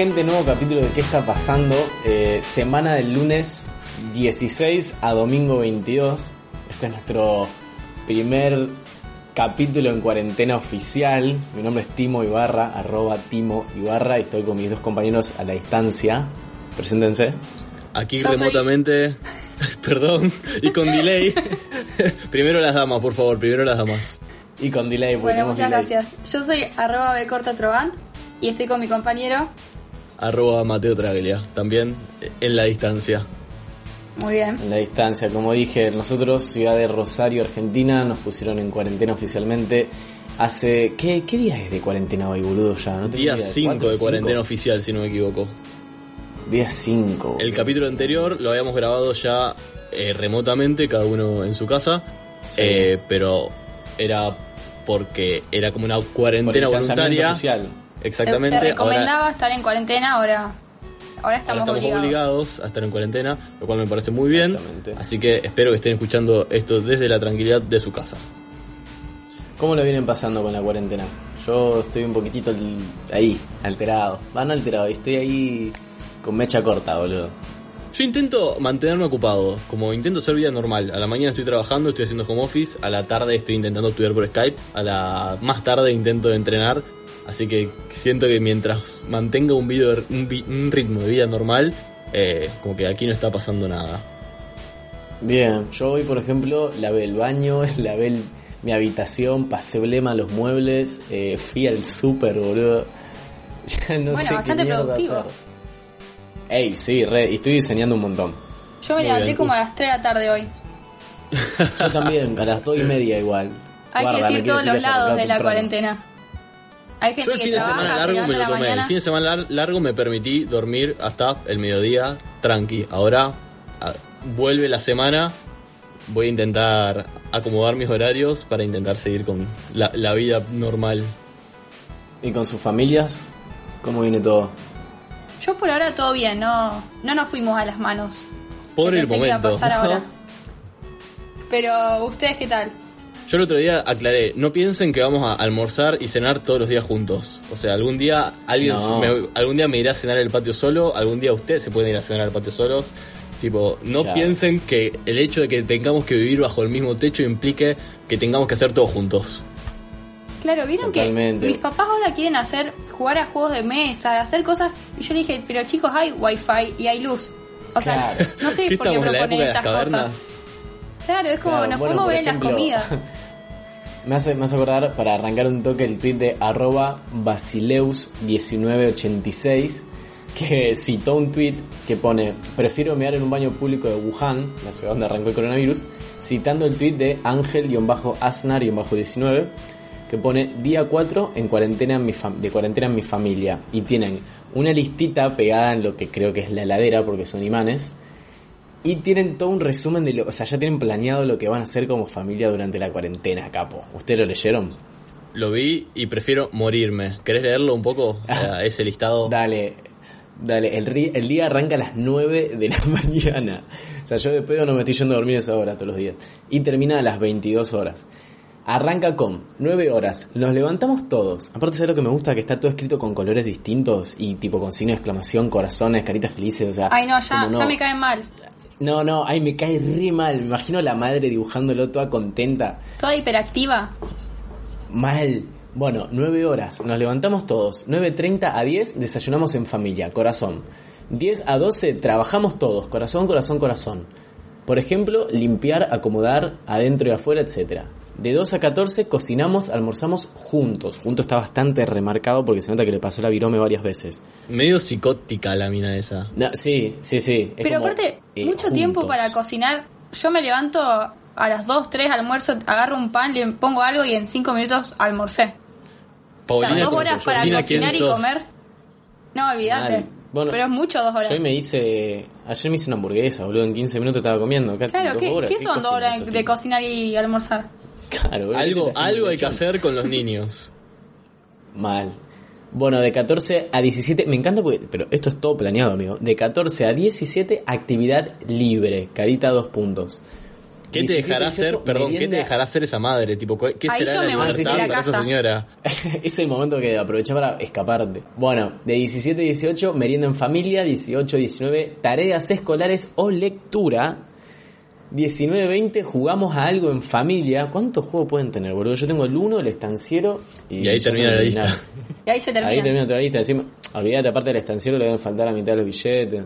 Gente? Nuevo capítulo de ¿Qué está pasando? Eh, semana del lunes 16 a domingo 22. Este es nuestro primer capítulo en cuarentena oficial. Mi nombre es Timo Ibarra, arroba Timo Ibarra y estoy con mis dos compañeros a la distancia. Preséntense. Aquí Yo soy- remotamente, perdón, y con delay. primero las damas, por favor, primero las damas. Y con delay, porque Bueno, muchas delay. gracias. Yo soy arroba bcortatrovan y estoy con mi compañero. Arroba Mateo Traglia, también eh, en la distancia. Muy bien. En la distancia, como dije, nosotros, ciudad de Rosario, Argentina, nos pusieron en cuarentena oficialmente. Hace. ¿Qué, qué día es de cuarentena hoy, boludo? Ya, ¿no Día idea. 5 ¿Cuatro? de ¿Cinco? cuarentena oficial, si no me equivoco. Día 5. El capítulo anterior lo habíamos grabado ya eh, remotamente, cada uno en su casa, Sí. eh, pero era porque era como una Por el cuarentena distanciamiento voluntaria. social. Exactamente. Se, se recomendaba ahora, estar en cuarentena, ahora, ahora ahora estamos, estamos obligados. obligados a estar en cuarentena, lo cual me parece muy bien. Así que espero que estén escuchando esto desde la tranquilidad de su casa. ¿Cómo lo vienen pasando con la cuarentena? Yo estoy un poquitito ahí, alterado. Van alterado, y estoy ahí con mecha corta, boludo. Yo intento mantenerme ocupado, como intento hacer vida normal. A la mañana estoy trabajando, estoy haciendo home office, a la tarde estoy intentando estudiar por Skype, a la más tarde intento entrenar. Así que siento que mientras mantenga un, video, un, un ritmo de vida normal, eh, como que aquí no está pasando nada. Bien, yo hoy, por ejemplo, lavé el baño, lavé el- mi habitación, pasé blema a los muebles, eh, fui al súper, boludo. Ya no Bueno, sé qué bastante mierda productivo. hacer. Ey, sí, re, y estoy diseñando un montón. Yo me Muy levanté bien. como a las 3 de la tarde hoy. Yo también, a las dos y media igual. Hay Guarda, que decir todos los lados de la temprano. cuarentena. Hay gente Yo el que fin de semana se largo me lo la tomé. El fin de semana lar- largo me permití dormir hasta el mediodía, tranqui. Ahora a- vuelve la semana, voy a intentar acomodar mis horarios para intentar seguir con la, la vida normal. ¿Y con sus familias? ¿Cómo viene todo? Yo por ahora todo bien, no, no nos fuimos a las manos. Por el momento. pasar ahora. Pero, ¿ustedes qué tal? Yo el otro día aclaré, no piensen que vamos a almorzar y cenar todos los días juntos. O sea, algún día alguien No. me, algún día me irá a cenar en el patio solo, algún día ustedes se pueden ir a cenar al patio solos. Tipo, no Claro. piensen que el hecho de que tengamos que vivir bajo el mismo techo implique que tengamos que hacer todo juntos. Claro, vieron Totalmente. que mis papás ahora quieren hacer, jugar a juegos de mesa, hacer cosas, y yo le dije, pero chicos, hay wifi y hay luz. O sea, no sé ¿Qué por qué proponen estas cosas. Claro, es como, Claro, nos bueno, podemos ver en las comidas. Me hace, me hace acordar, para arrancar un toque, el tweet de arroba basileus1986, que citó un tweet que pone, prefiero mear en un baño público de Wuhan, la ciudad donde arrancó el coronavirus, citando el tweet de Ángel-Asnar-19, que pone día 4 en cuarentena en mi de cuarentena en mi familia. Y tienen una listita pegada en lo que creo que es la heladera, porque son imanes, y tienen todo un resumen de lo, o sea, ya tienen planeado lo que van a hacer como familia durante la cuarentena, capo. ¿Ustedes lo leyeron? Lo vi y prefiero morirme. ¿Querés leerlo un poco? Ese listado. Dale, dale, el, ri- el día arranca a las 9 de la mañana. O sea, yo de pedo no me estoy yendo a dormir a esa hora todos los días. Y termina a las 22 horas. Arranca con 9 horas, nos levantamos todos. Aparte, ¿sabes lo que me gusta? Que está todo escrito con colores distintos y tipo con signo de exclamación, corazones, caritas felices, o sea... Ay, no, ya, como ya me caen mal. No, no, ay, me cae re mal. Me imagino la madre dibujándolo toda contenta. Toda hiperactiva. Mal. Bueno, 9 horas. Nos levantamos todos. 9.30 a 10 desayunamos en familia. Corazón. 10 a 12 trabajamos todos. Corazón, corazón, corazón. Por ejemplo, limpiar, acomodar, adentro y afuera, etc. De 2 a 14 cocinamos, almorzamos juntos. Junto está bastante remarcado porque se nota que le pasó la virome varias veces. Medio psicótica la mina esa. No, sí, sí, sí. es Pero como, aparte, eh, mucho tiempo para cocinar. Yo me levanto a las 2, 3, almuerzo, agarro un pan, le pongo algo y en 5 minutos almorcé. O sea, Paulina, dos ¿cómo horas para Paulina, ¿quién cocinar y sos? comer. No, olvídate. Bueno, Pero es mucho dos horas. yo hoy me hice. Ayer me hice una hamburguesa, boludo. En 15 minutos estaba comiendo. Acá Claro, ¿qué, horas, ¿qué son dos horas de cocinar y almorzar? Claro, Algo, ¿qué te algo hay que hacer con los niños. Mal. Bueno, de 14 a 17, me encanta porque, pero esto es todo planeado, amigo. De 14 a 17, actividad libre, carita dos puntos. ¿Qué te 17, dejará hacer, 18, perdón, qué te merienda. dejará hacer esa madre? Tipo, ¿qué qué Ahí será yo la me voy para esa casa. señora? es el momento que aproveché para escaparte. Bueno, de 17 a 18, merienda en familia. 18 a 19, tareas escolares o lectura. 19 a 20, jugamos a algo en familia. ¿Cuántos juegos pueden tener, boludo? Yo tengo el 1, el estanciero. Y, Y ahí ya termina la lista. Y ahí se termina. Ahí termina la lista. Encima, olvídate, aparte del estanciero le deben faltar la mitad de los billetes.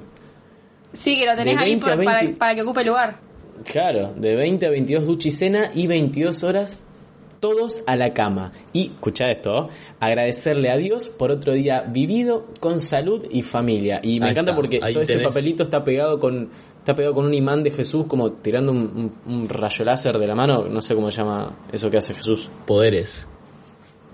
Sí, que lo tenés ahí 20 a por- para, 20. para que ocupe lugar. Claro, de 20 a 22 ducha y cena y 22 horas todos a la cama. Y, escucha esto, agradecerle a Dios por otro día vivido con salud y familia. Y me Ahí encanta está, porque ahí todo este papelito está pegado con está pegado con un imán de Jesús como tirando un, un- un rayo láser de la mano, no sé cómo se llama eso que hace Jesús. Poderes.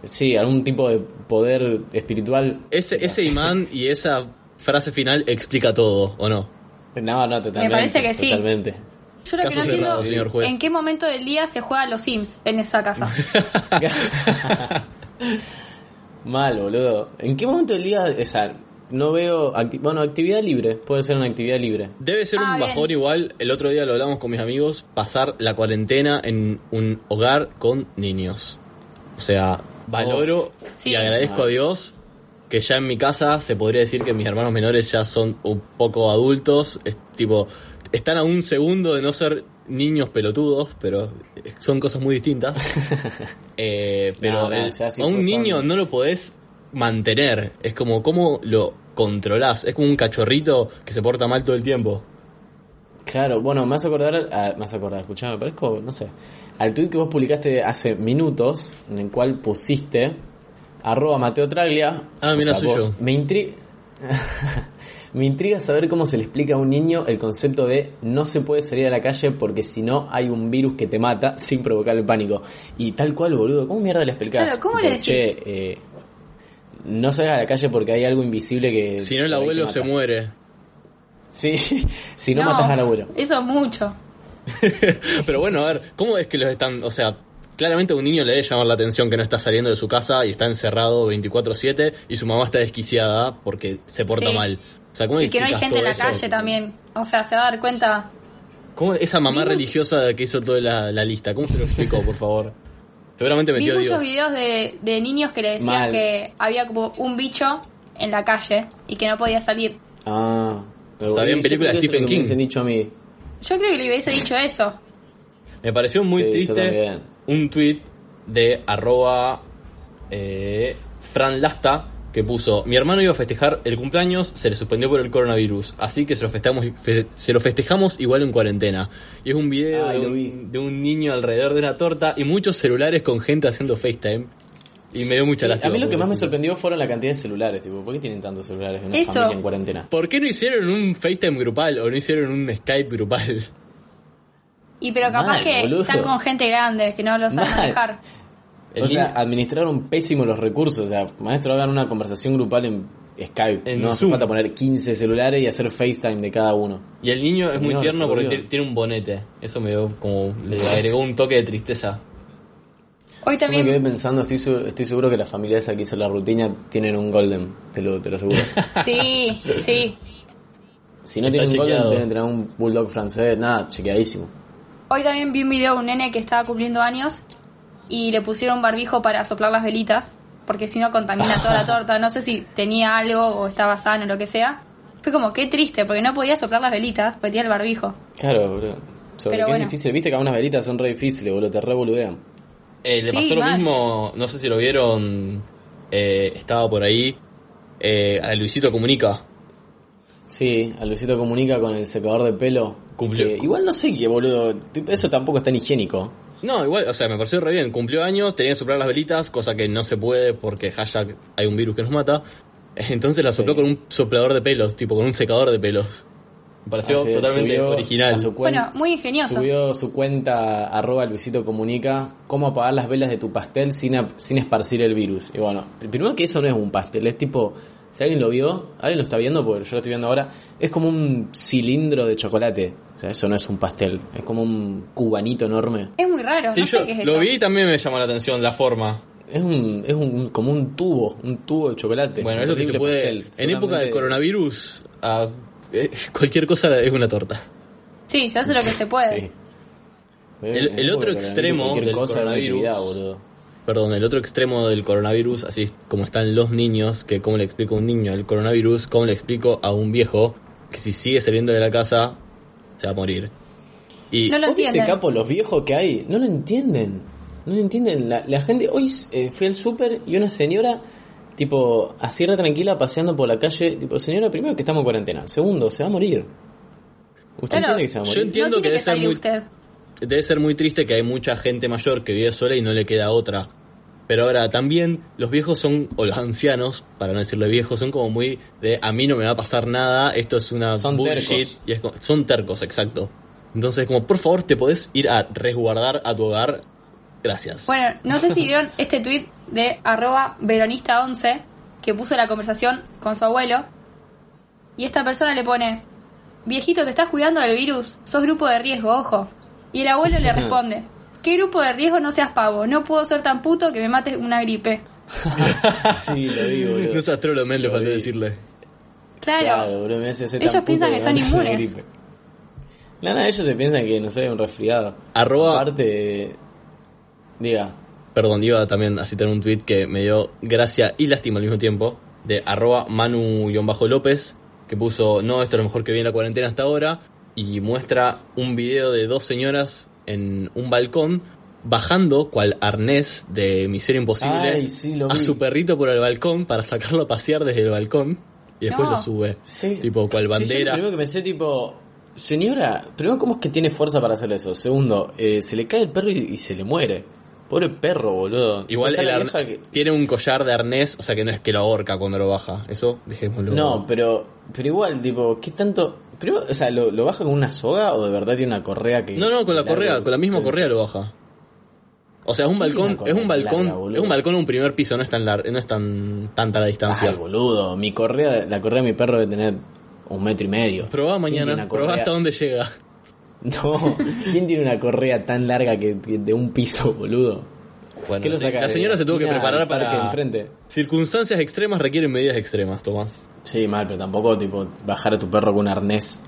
Sí, algún tipo de poder espiritual. Ese, ese imán y esa frase final explica todo, ¿o no? No, no, totalmente. parece que sí. Totalmente. Yo lo que no entiendo cerrado, señor juez. en qué momento del día se juega a los Sims en esa casa. Mal, boludo. ¿En qué momento del día esa no veo acti- bueno, actividad libre, puede ser una actividad libre. Debe ser Ah, un bien. bajón igual, el otro día lo hablamos con mis amigos, pasar la cuarentena en un hogar con niños. O sea, valoro Sí. y agradezco a Dios que ya en mi casa se podría decir que mis hermanos menores ya son un poco adultos, es tipo, están a un segundo de no ser niños pelotudos, pero son cosas muy distintas. Eh, pero No, no, el- ya si a un son- niño no lo podés mantener, es como cómo lo controlás, es como un cachorrito que se porta mal todo el tiempo. Claro, bueno, me vas a acordar, a- me vas a acordar, escuchame, me parezco, no sé, al tweet que vos publicaste hace minutos, en el cual pusiste arroba Mateo Traglia. Ah, o mira, sea, soy vos, yo. Me intriga, me intriga saber cómo se le explica a un niño el concepto de no se puede salir a la calle porque si no hay un virus que te mata sin provocar el pánico. Y tal cual, boludo, ¿cómo mierda le explicás? Claro, ¿cómo Tipo, le decís? Che, eh, no salgas a la calle porque hay algo invisible que... Si no, el abuelo se muere. Sí, si no, matas al abuelo. Eso es mucho. Pero bueno, a ver, ¿cómo es que los están.? O sea, claramente a un niño le debe llamar la atención que no está saliendo de su casa y está encerrado 24-7 y su mamá está desquiciada porque se porta Sí. mal. O sea, ¿cómo Y que no hay gente en la eso? calle también. O sea, se va a dar cuenta. ¿Cómo esa mamá religiosa que hizo toda la, la lista? ¿Cómo se lo explicó, por favor? Seguramente Vi metió muchos Dios. videos de, de niños que le decían Mal. que había como un bicho en la calle y que no podía salir. Ah. O habían yo películas de Stephen me King. hubiesen dicho a mí. Yo creo que le hubiese dicho eso. Me pareció muy Sí, triste un tweet de arroba eh, Fran Lasta que puso, mi hermano iba a festejar el cumpleaños, se le suspendió por el coronavirus, así que se lo festejamos, fe- se lo festejamos igual en cuarentena. Y es un video Ay, de, un, de un niño alrededor de una torta y muchos celulares con gente haciendo FaceTime. Y me dio mucha Sí, lástima. a mí lo que más me sorprendió fueron la cantidad de celulares, tipo, ¿por qué tienen tantos celulares en una Eso. familia en cuarentena? ¿Por qué no hicieron un FaceTime grupal o no hicieron un Skype grupal? Y pero capaz Mal, que boludo. están con gente grande que no lo sabe Mal. manejar. El o sea, administraron pésimo los recursos, o sea, maestro, hagan una conversación grupal en Skype, En no hace falta poner 15 celulares y hacer FaceTime de cada uno. Y el niño es muy tierno por porque tiene un bonete. Eso me dio como. Le agregó un toque de tristeza. Hoy Yo me quedé también, pensando, estoy, seguro- estoy seguro que la familia esa que hizo la rutina tienen un golden, te lo, te lo aseguro. sí, sí. Si no Está tienen un golden, deben tener un bulldog francés, nada, chequeadísimo. Hoy también vi un video de un nene que estaba cumpliendo años y le pusieron un barbijo para soplar las velitas, porque si no contamina toda la torta. No sé si tenía algo o estaba sano o lo que sea. Fue como qué triste, porque no podía soplar las velitas, porque tenía el barbijo. Claro, boludo. Sobre Pero qué bueno. es difícil, viste que algunas velitas son re difíciles, boludo, te revoludean. Eh, le Sí, pasó lo mal. mismo, no sé si lo vieron. eh, estaba por ahí. eh, a Luisito Comunica. Sí, a Luisito comunica con el secador de pelo. Cumplió. Que igual no sé qué, boludo. Eso tampoco es tan higiénico. No, igual, o sea, me pareció re bien. Cumplió años, tenía que soplar las velitas, cosa que no se puede porque hashtag hay un virus que nos mata. Entonces la sopló Sí. con un soplador de pelos, tipo con un secador de pelos. Me pareció Así, totalmente original. su Bueno, muy ingenioso. Subió su cuenta arroba Luisito Comunica cómo apagar las velas de tu pastel sin, sin esparcir el virus. Y bueno, primero que eso no es un pastel, es tipo Si alguien lo vio, alguien lo está viendo, porque yo lo estoy viendo ahora, es como un cilindro de chocolate. O sea, eso no es un pastel, es como un cubanito enorme. Es muy raro, Sí, no yo sé qué es lo eso. vi y también me llamó la atención la forma. Es un, es un, como un tubo, un tubo de chocolate. Bueno, es lo que se puede. pastel. En época de coronavirus, a- eh, cualquier cosa es una torta. Sí, se hace lo que se puede. Sí. El- otro extremo cualquier del cosa coronavirus-. Perdón, el otro extremo del coronavirus, así como están los niños, que cómo le explico a un niño el coronavirus, cómo le explico a un viejo que si sigue saliendo de la casa se va a morir. Y No lo ¿Vos viste, entienden. capo, los viejos que hay? No lo entienden. No lo entienden. La, la gente... Hoy eh, fui al súper y una señora, tipo, así re tranquila, paseando por la calle. Tipo, señora, primero que estamos en cuarentena. Segundo, se va a morir. ¿Usted Claro, entiende que se va a yo morir? entiendo no que debe que ser salir muy- usted. Debe ser muy triste que hay mucha gente mayor que vive sola y no le queda otra. Pero ahora también los viejos son, o los ancianos, para no decirle viejos, son como muy de a mí no me va a pasar nada, esto es una Son bullshit. tercos. Y es como- son tercos, exacto. Entonces, como por favor, te podés ir a resguardar a tu hogar. Gracias. Bueno, no sé si vieron este tweet de arroba veronista11 que puso la conversación con su abuelo. Y esta persona le pone, viejito, ¿te estás cuidando del virus? Sos grupo de riesgo, ojo. Y el abuelo le responde, ¿qué grupo de riesgo no seas pavo? No puedo ser tan puto que me mate una gripe. sí, lo digo, boludo. no seas trolo, men, le Lo faltó vi. decirle. Claro, boludo, me hace ser Ellos tan puto piensan que son inmunes. No, no, ellos se piensan que, no sé, un resfriado. Arroba- Aparte... Diga. Perdón, iba también a citar un tweet que me dio gracia y lástima al mismo tiempo, de arroba manu-lópez, que puso, no, esto es lo mejor que vi en la cuarentena hasta ahora, y muestra un video de dos señoras en un balcón bajando cual arnés de Misión Imposible Ay, sí, a su perrito por el balcón para sacarlo a pasear desde el balcón y después No. lo sube. Sí. Tipo, cual Sí, yo bandera. lo primero que pensé, tipo, señora, primero, ¿cómo es que tiene fuerza para hacer eso? Segundo, eh, se le cae el perro y, y se le muere. Pobre perro, boludo. Igual el que- tiene un collar de arnés, o sea que no es que lo ahorca cuando lo baja. Eso, dejémoslo. No, pero, pero igual, tipo, ¿qué tanto? Primero, o sea, ¿lo, lo baja con una soga o de verdad tiene una correa que... No, no, con la larga? correa, con la misma correa lo baja. O sea, es un ¿Quién tiene balcón, es un balcón, larga, es un balcón un primer piso, no es tan lar- no es tan tanta la distancia. Ay, boludo, mi correa, la correa de mi perro debe tener un metro y medio. Probá ¿Quién tiene mañana, probá hasta dónde llega. No, ¿quién tiene una correa tan larga que, que de un piso, boludo? Bueno, ¿Qué lo sí, saca la señora se tuvo que preparar parque para enfrente? circunstancias extremas requieren medidas extremas, Tomás. Sí, mal, pero tampoco tipo bajar a tu perro con un arnés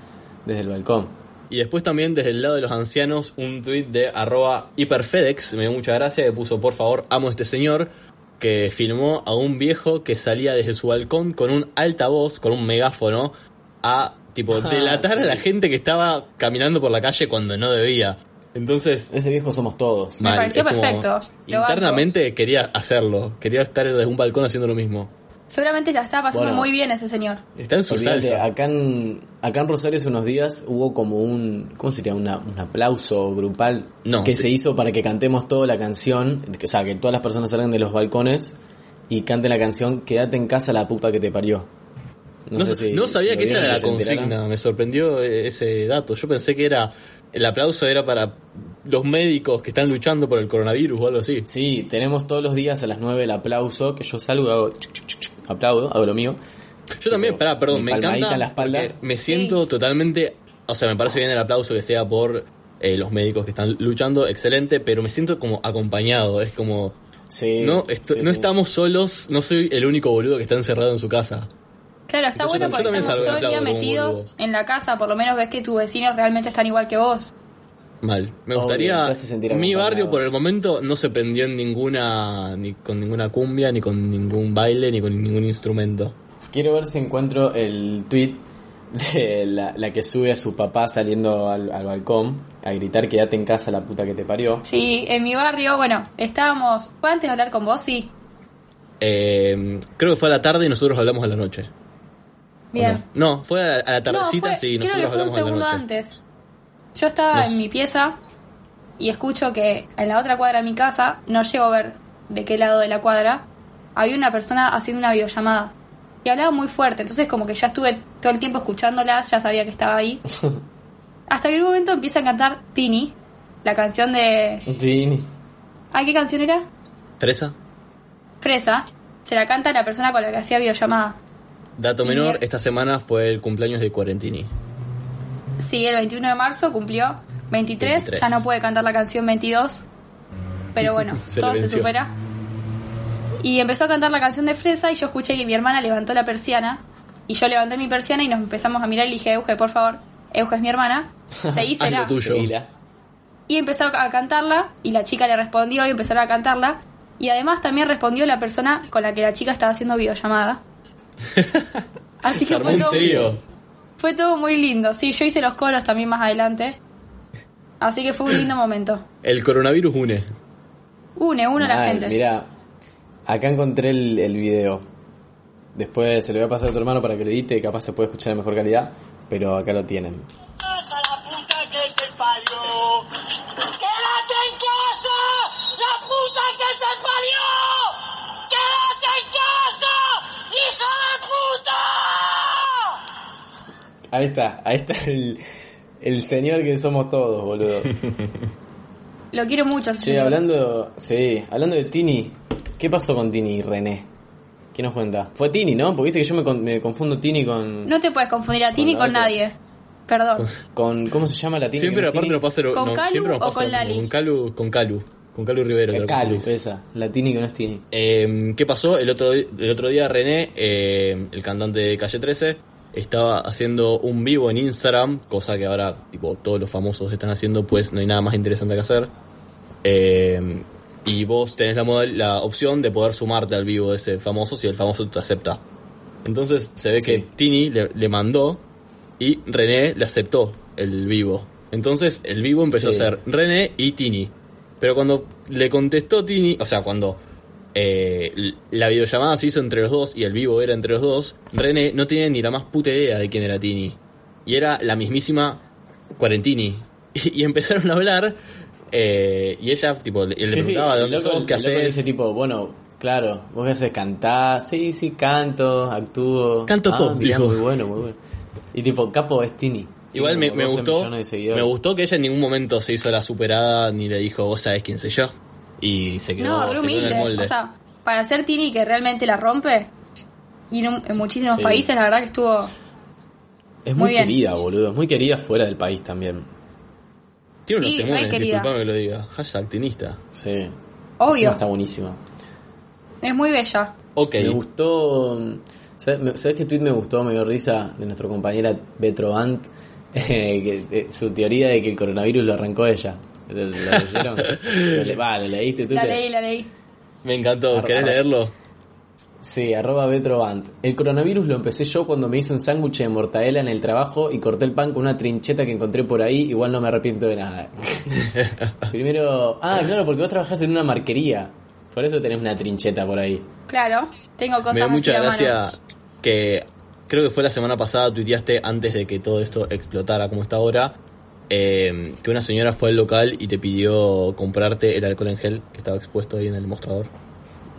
desde el balcón. Y después también desde el lado de los ancianos un tweet de arroba hiperfedex, me dio mucha gracia, que puso por favor amo a este señor, que filmó a un viejo que salía desde su balcón con un altavoz, con un megáfono, a tipo delatar a la gente que estaba caminando por la calle cuando no debía. Entonces, Ese viejo somos todos. Me pareció perfecto, Internamente quería hacerlo, quería estar desde un balcón haciendo lo mismo. Seguramente la estaba pasando Bueno. muy bien ese señor. Está en su Olvídate, salsa. acá en, acá en Rosario hace unos días hubo como un, ¿cómo sería? Una, un aplauso grupal No. que se hizo para que cantemos toda la canción, que, o sea, que todas las personas salgan de los balcones y canten la canción Quédate en casa la puta que te parió. No, sé si- no sabía que esa era la enteraron. consigna, me sorprendió eh, ese dato. Yo pensé que era el aplauso era para los médicos que están luchando por el coronavirus o algo así. Sí, tenemos todos los días a las 9 el aplauso, que yo salgo y hago chuc, chuc, chuc, chuc, aplaudo, hago lo mío. Yo también, pará, perdón, me encanta en la espalda. me siento totalmente, o sea, me parece bien el aplauso que sea por eh, los médicos que están luchando, excelente, pero me siento como acompañado, es como Sí, no esto- sí, no sí. estamos solos, no soy el único boludo que está encerrado en su casa. Claro, está bueno porque también estamos salgo todo el día metidos en la casa, por lo menos ves que tus vecinos realmente están igual que vos. Mal. Me Obvio, gustaría. sentir Mi barrio por el momento no se prendió en ninguna. ni con ninguna cumbia, ni con ningún baile, ni con ningún instrumento. Quiero ver si encuentro el tweet de la, la que sube a su papá saliendo al, al balcón a gritar quédate en casa la puta que te parió. Sí, en mi barrio, bueno, estábamos. ¿Fue antes de hablar con vos? Sí. Eh, creo que fue a la tarde y nosotros hablamos a la noche. ¿O Bien. No, no fue a, la No, tardecita, fue- sí, creo nosotros que fue un hablamos la segundo noche. antes. Yo estaba Nos- en mi pieza y escucho que en la otra cuadra de mi casa, no llego a ver de qué lado de la cuadra, había una persona haciendo una videollamada. Y hablaba muy fuerte, entonces como que ya estuve todo el tiempo escuchándolas, ya sabía que estaba ahí. Hasta que en un momento empieza a cantar Tini, la canción de... Sí. ¿Ay, qué canción era? ¿Fresa? Fresa. Se la canta la persona con la que hacía videollamada. Dato menor, esta semana fue el cumpleaños de Cuarentini. Sí, el 21 de marzo cumplió 23, 23. ya no puede cantar la canción 22, pero bueno, Se todo se supera. Y empezó a cantar la canción de Fresa y yo escuché que mi hermana levantó la persiana y yo levanté mi persiana y nos empezamos a mirar y le dije, Euge, por favor, Euge es mi hermana, Haz lo seguísela. tuyo. Seguila. Y empezó a cantarla y la chica le respondió y empezaron a cantarla. Y además también respondió la persona con la que la chica estaba haciendo videollamada. Así ¿Se que fue todo, serio? fue todo muy lindo. Sí, yo hice los coros también más adelante. Así que fue un lindo momento. El coronavirus une. Une, une a la gente. Mira, acá encontré el, el video. Después se lo voy a pasar a tu hermano para que lo edite, capaz se puede escuchar en mejor calidad, pero acá lo tienen. Ahí está, ahí está el, el señor que somos todos, boludo. Lo quiero mucho. señor. hablando, sí, hablando de Tini, ¿qué pasó con Tini y René? ¿Qué nos cuenta? Fue Tini, ¿no? Porque viste que yo me, con- me confundo Tini con, No te puedes confundir a ti ni la con nadie. Perdón. con. ¿Cómo se llama la Tini? Siempre aparte Tini? nos pasa lo- ¿Con no, Calu siempre nos o pasa con lo- Lali? Con Calu, con Calu. Con Calu Rivero. Calu, esa, la Tini que no es Tini. Eh, ¿Qué pasó? El otro, el otro día René, eh, el cantante de Calle 13, estaba haciendo un vivo en Instagram, cosa que ahora tipo todos los famosos están haciendo, pues no hay nada más interesante que hacer. Eh, y vos tenés la, modal- la opción de poder sumarte al vivo de ese famoso si el famoso te acepta. Entonces se ve que. Tini le, le mandó y René le aceptó el vivo. Entonces el vivo empezó Sí. a ser René y Tini. Pero cuando le contestó Tini, o sea, cuando eh, la videollamada se hizo entre los dos y el vivo era entre los dos, René no tenía ni la más puta idea de quién era Tini. Y era la mismísima Cuarentini. Y, y empezaron a hablar eh, y ella tipo le, le Sí, sí, preguntaba de dónde loco- sos, qué haces. dice tipo, bueno, claro, vos qué haces, cantás, sí, sí, canto, actúo. Canto ah, pop, mirá, dijo. muy bueno, muy bueno. Y tipo, capo es Tini. Igual me, Tiene me como 12 gustó me gustó que ella en ningún momento se hizo la superada ni le dijo vos sabés quién soy yo y se quedó, No, se quedó en el humilde. molde O sea, para ser Tini que realmente la rompe, y en, un- en muchísimos Sí. países, la verdad que estuvo. Es muy muy, bien. querida, boludo. Es muy querida fuera del país también. tiene Sí, unos temones disculpame que lo diga hashtag tinista Sí. Obvio. Encima está buenísima. Es muy bella. ok Me gustó. ¿Sabes, ¿sabes qué tweet me gustó? Me dio risa de nuestra compañera Betrovant. eh, que, eh, su teoría de que el coronavirus lo arrancó ella. ¿Lo, lo leyeron? Va, ¿lo leíste tú? La te- leí, la leí. me encantó Arra- ¿querés leerlo? Sí, arroba Betrovant. El coronavirus lo empecé yo cuando me hice un sándwich de mortadela en el trabajo y corté el pan con una trincheta que encontré por ahí. Igual no me arrepiento de nada. Primero. Ah, claro, porque vos trabajás en una marquería. Por eso tenés una trincheta por ahí. Claro, tengo cosas me así mucha gracia que creo que fue la semana pasada tuiteaste antes de que todo esto explotara como está ahora eh, que una señora fue al local y te pidió comprarte el alcohol en gel que estaba expuesto ahí en el mostrador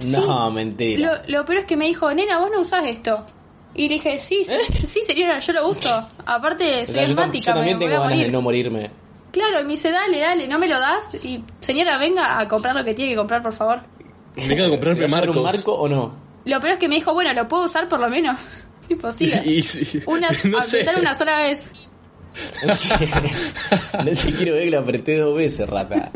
No, mentira. Lo, lo peor es que me dijo, nena, vos no usás esto. Y le dije, sí, sí, sí, señora, yo lo uso. Aparte, ¿Eh? O soy sea, yo, también me voy tengo a ganas de no morirme. Claro, y me dice, dale, dale, no me lo das. Y, señora, venga a comprar lo que tiene que comprar, por favor. venga a comprarme ¿Se va a llevar marcos un marco o no? Lo peor es que me dijo, bueno, ¿lo puedo usar por lo menos? Imposible. y, sí, Una, no sé una sola vez. no te quiero ver que lo apreté dos veces, rata.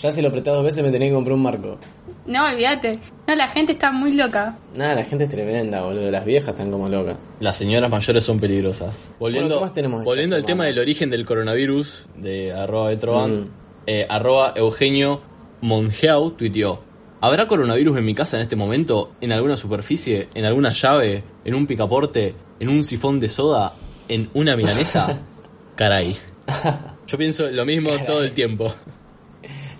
Ya si lo apretás dos veces me tenés que comprar un marco. No, olvídate. No, la gente está muy loca. Nada, la gente es tremenda, boludo. Las viejas están como locas. Las señoras mayores son peligrosas. Volviendo, Bueno, ¿qué más tenemos volviendo al tema del origen del coronavirus, de arroba Betroban, Mm. eh, arroba Eugenio Mongeau tuiteó. ¿Habrá coronavirus en mi casa en este momento? ¿En alguna superficie? ¿En alguna llave? ¿En un picaporte? ¿En un sifón de soda? ¿En una milanesa? Caray. Yo pienso lo mismo todo el tiempo.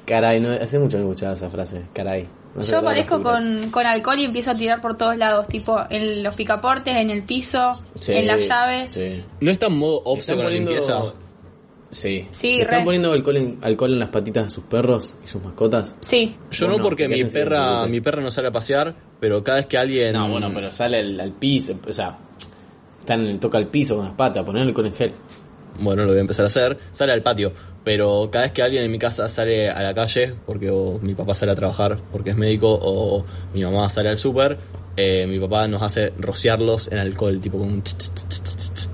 Caray, no, hace mucho que no escuchaba esa frase. Caray. No sé Yo aparezco con, con alcohol y empiezo a tirar por todos lados, tipo en los picaportes, en el piso, Sí, en las llaves. Sí. ¿No está en modo Le obse están con la poniendo- limpieza? Sí. Sí, ¿Le están re. poniendo alcohol en, alcohol en las patitas de sus perros y sus mascotas? Sí. Yo no porque ¿qué mi perra, mi perra no sale a pasear, pero cada vez que alguien... No, bueno, pero sale al, al piso, o sea, están, toca el piso con las patas, poner alcohol en gel. bueno, lo voy a empezar a hacer, sale al patio. Pero cada vez que alguien en mi casa sale a la calle, porque o mi papá sale a trabajar porque es médico, o mi mamá sale al súper, eh, mi papá nos hace rociarlos en alcohol, tipo con un tss, tss, tss,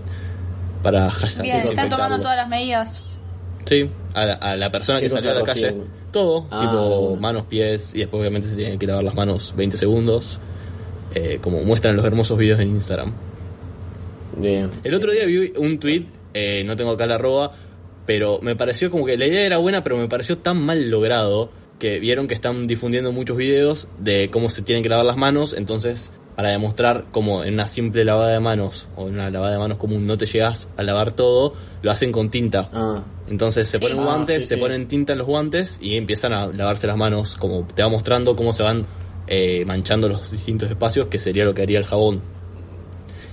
para hashtag. Bien, están tomando todas las medidas. Sí, a la, a la persona ¿Qué que salió a la calle. Todo, Ah, tipo bueno. manos, pies, y después obviamente se tienen que lavar las manos 20 segundos, eh, como muestran los hermosos videos en Instagram. Bien. El otro día vi un tweet, eh, no tengo acá la arroba, pero me pareció como que la idea era buena, pero me pareció tan mal logrado que vieron que están difundiendo muchos videos de cómo se tienen que lavar las manos, entonces para demostrar cómo en una simple lavada de manos o en una lavada de manos común no te llegas a lavar todo, lo hacen con tinta. Ah, Entonces se Sí. ponen Ah, guantes, sí, se sí. ponen tinta en los guantes y empiezan a lavarse las manos, como te va mostrando cómo se van eh, manchando los distintos espacios, que sería lo que haría el jabón.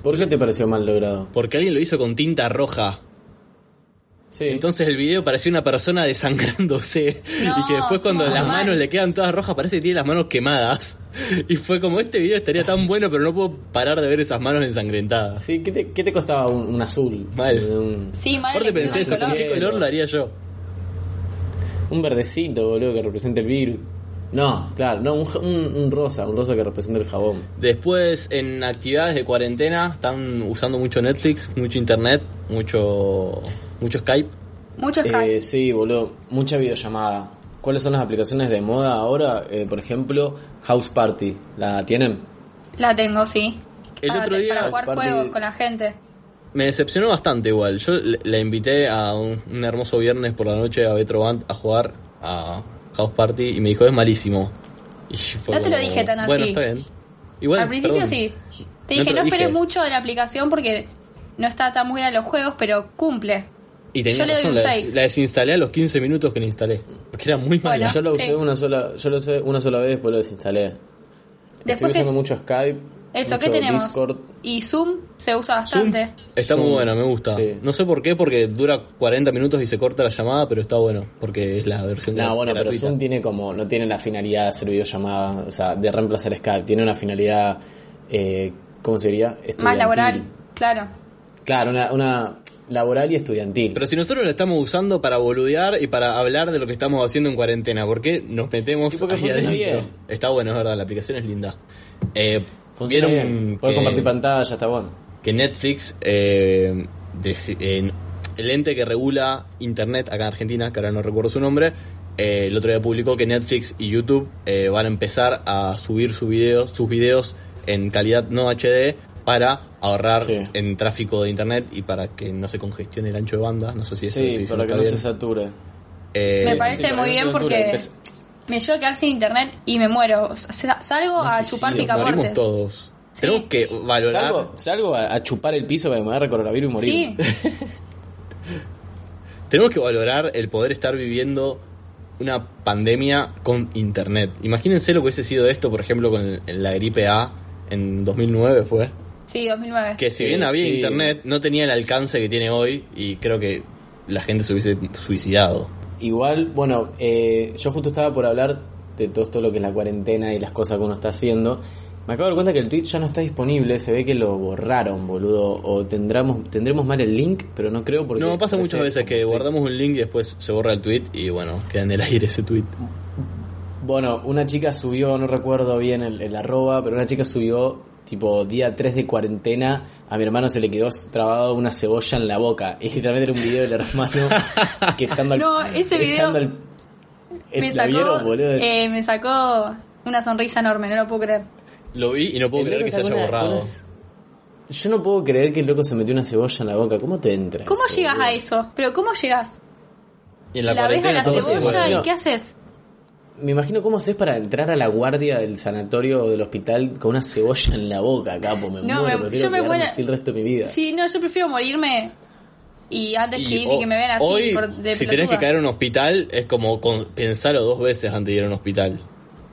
¿Por qué te pareció mal logrado? Porque alguien lo hizo con tinta roja. Sí. Entonces el video parecía una persona desangrándose No, y que después cuando las mal. manos le quedan todas rojas parece que tiene las manos quemadas. Y fue como este video estaría tan bueno pero no puedo parar de ver esas manos ensangrentadas. Sí, ¿qué te, qué te costaba un, un azul? Mal. Un, Sí, mal Aparte pensé eso, ¿con color. qué color lo haría yo? un verdecito, boludo, que represente el virus. No, claro, no, un, ja- un, un rosa, un rosa que representa el jabón. Después en actividades de cuarentena están usando mucho Netflix, mucho internet, mucho mucho Skype. Mucho Skype. Eh, sí, boludo, mucha videollamada. ¿Cuáles son las aplicaciones de moda ahora? Eh, por ejemplo, House Party. ¿La tienen? La tengo, sí. El para, otro día para jugar juegos con la gente. Me decepcionó bastante igual. Yo le- la invité a un, un hermoso viernes por la noche a Betro Band a jugar a House Party y me dijo es malísimo. Y fue No te lo dije tan Bueno, así. está bien. Igual, Al principio perdón. sí. Te No dije, te no, esperes dije. mucho de la aplicación porque no está tan buena en los juegos, pero cumple. Y tenía Yo le doy razón, un la, des- la desinstalé a los 15 minutos que la instalé. Porque era muy mala. Bueno. Yo lo usé Sí. una sola, yo lo usé una sola vez, después lo desinstalé. Estoy usando que- mucho Skype. Eso, mucho ¿qué tenemos? Discord. Y Zoom se usa Zoom bastante. está Zoom, muy buena, me gusta. sí. No sé por qué, porque dura 40 minutos y se corta la llamada, pero está bueno, porque es la versión No, bueno, pero. Zoom tiene como, no tiene la finalidad de hacer videollamada, o sea, de reemplazar Skype, tiene una finalidad, eh, ¿cómo se diría? Más laboral, claro. Claro, una, una laboral y estudiantil. Pero si nosotros lo estamos usando para boludear y para hablar de lo que estamos haciendo en cuarentena, ¿por qué nos metemos ahí adentro? bien. Está bueno, es verdad, la aplicación es linda. Eh, Funciona Vieron bien. Puedes que- compartir pantalla, está bueno. que Netflix, eh, eh, el ente que regula Internet acá en Argentina, que ahora no recuerdo su nombre, eh, el otro día publicó que Netflix y YouTube eh, van a empezar a subir sus videos, sus videos en calidad no HD para ahorrar Sí. en tráfico de Internet y para que no se congestione el ancho de banda. No sé si esto Sí, diciendo para que no se sature. Eh, Me sí, parece muy bien porque me llevo a quedar sin internet y me muero. O sea, salgo a sí, chupar picaportes. todos. Sí. Tenemos que valorar. Salgo, salgo a, a chupar el piso para que me agarre coronavirus y morir. Sí, Tenemos que valorar el poder estar viviendo una pandemia con internet. Imagínense lo que hubiese sido esto, por ejemplo, con el- la gripe A en 2009 fue. sí, 2009. Que si Sí, bien había sí. internet, no tenía el alcance que tiene hoy y creo que la gente se hubiese suicidado. Igual, bueno, eh, yo justo estaba por hablar de todo esto lo que es la cuarentena y las cosas que uno está haciendo. Me acabo de dar cuenta que el tweet ya no está disponible, se ve que lo borraron, boludo. O tendremos, tendremos mal el link, pero no creo porque... no, pasa muchas veces que guardamos un link y después se borra el tweet y bueno, queda en el aire ese tweet. Bueno, una chica subió, no recuerdo bien el, el arroba, pero una chica subió, tipo, día 3 de cuarentena, a mi hermano se le quedó trabado una cebolla en la boca. Y literalmente era un video del hermano que estando al- No, ese video al- me ¿La vieron, sacó, boludo? eh, me sacó una sonrisa enorme, no lo puedo creer. Lo vi y no puedo El creer que se haya una- borrado. Yo no puedo creer que el loco se metió una cebolla en la boca. ¿Cómo te entra? ¿Cómo eso, llegas boludo? a eso? ¿Pero cómo llegas? Y en la, ¿La ves a la cebolla y qué haces? Me imagino cómo haces para entrar a la guardia del sanatorio o del hospital con una cebolla en la boca, capo. Me No, muero, me- quiero yo me quedarme muero- así el resto de mi vida. Sí, no, yo prefiero morirme y antes que ir y que me vean así hoy, por- de si tenés que pelotuda. caer a un hospital, es como con, pensarlo dos veces antes de ir a un hospital.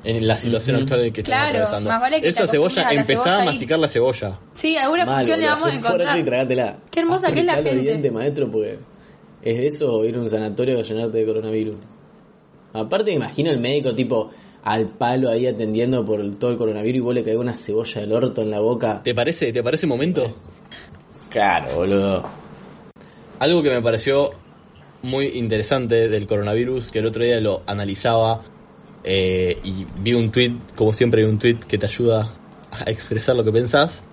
En la situación actual en que estamos Claro, atravesando. más vale que Esa cebolla, la empezá a masticar la cebolla. Sí, alguna Mal, función le vamos a encontrar. y tragátela. Qué hermosa que es la gente. dientes, maestro, porque es eso o ir a un sanatorio a llenarte de coronavirus. Aparte, me imagino el médico, tipo, al palo ahí atendiendo por el- todo el coronavirus y vos le cae una cebolla del orto en la boca. ¿Te parece, ¿Te parece momento? Claro, boludo. Algo que me pareció muy interesante del coronavirus, que el otro día lo analizaba eh, y vi un tweet, como siempre hay un tweet que te ayuda a expresar lo que pensás,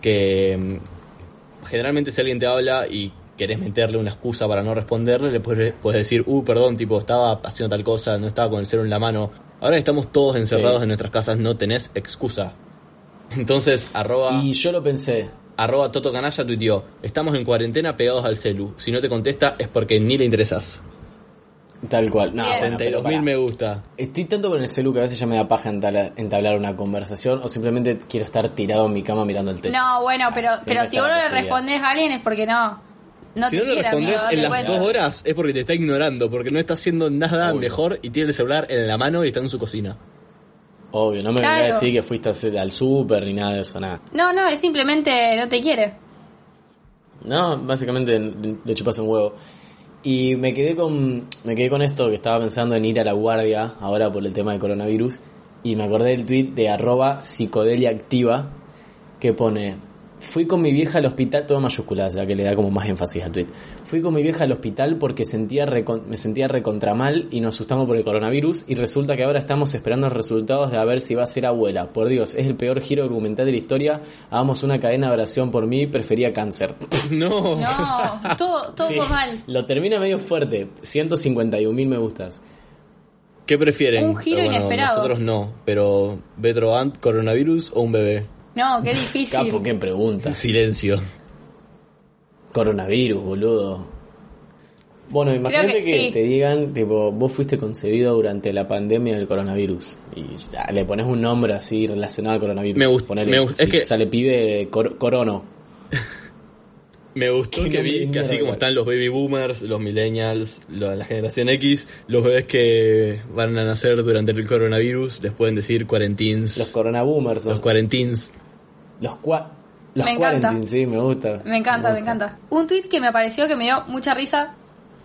que mm, generalmente si alguien te habla y querés meterle una excusa para no responderle, le puedes, puedes decir, uh, perdón, tipo, estaba haciendo tal cosa, no estaba con el cero en la mano. Ahora que estamos todos encerrados Sí. en nuestras casas, no tenés excusa. Entonces, arroba... Y yo lo pensé. Arroba Toto Canalla tuiteó, estamos en cuarentena pegados al celu. Si no te contesta es porque ni le interesas. Tal cual. No, Bien. bueno, pero 62 mil pará. me gusta. Estoy tanto con el celu que a veces ya me da paja entablar, entablar una conversación o simplemente quiero estar tirado en mi cama mirando el techo. No, bueno, pero, Siempre pero si está vos la no le respondes a alguien es porque no. No si te no le respondes en las dos horas es porque te está ignorando, porque no está haciendo nada Obvio. mejor y tiene el celular en la mano y está en su cocina. Obvio, no me Claro. vengas a decir que fuiste al súper ni nada de eso, nada. No, no, es simplemente no te quiere. No, básicamente le chupas un huevo. Y me quedé con me quedé con esto que estaba pensando en ir a la guardia ahora por el tema del coronavirus y me acordé del tweet de arroba psicodelia activa que pone fui con mi vieja al hospital, todo en mayúsculas, ya que le da como más énfasis al tweet. Fui con mi vieja al hospital porque sentía recon- me sentía recontra mal y nos asustamos por el coronavirus y resulta que ahora estamos esperando los resultados de a ver si va a ser abuela. Por Dios, es el peor giro argumental de la historia. Hagamos una cadena de oración por mí, prefería cáncer. no. No, todo, todo Sí, mal. Lo termina medio fuerte. 151 mil me gustas. ¿Qué prefieren? Un giro Eh, bueno, inesperado. Nosotros no, pero Betro Ant, coronavirus o un bebé. No, qué difícil. Capo, qué pregunta. Silencio. Coronavirus, boludo. Bueno, imagínate que que, sí. te digan, tipo, vos fuiste concebido durante la pandemia del coronavirus. Y ya, le pones un nombre así relacionado al coronavirus. Me gust- Ponele, me es que- sale pibe cor- corono. Me gustó que vi que así como están los baby boomers, los millennials, la generación X, los bebés que van a nacer durante el coronavirus, les pueden decir quarantines. Los coronaboomers. los Los, quarantines. los, cua- los Me encanta. sí, me gusta. Me encanta, me, gusta. encanta. Un tweet que me pareció que me dio mucha risa.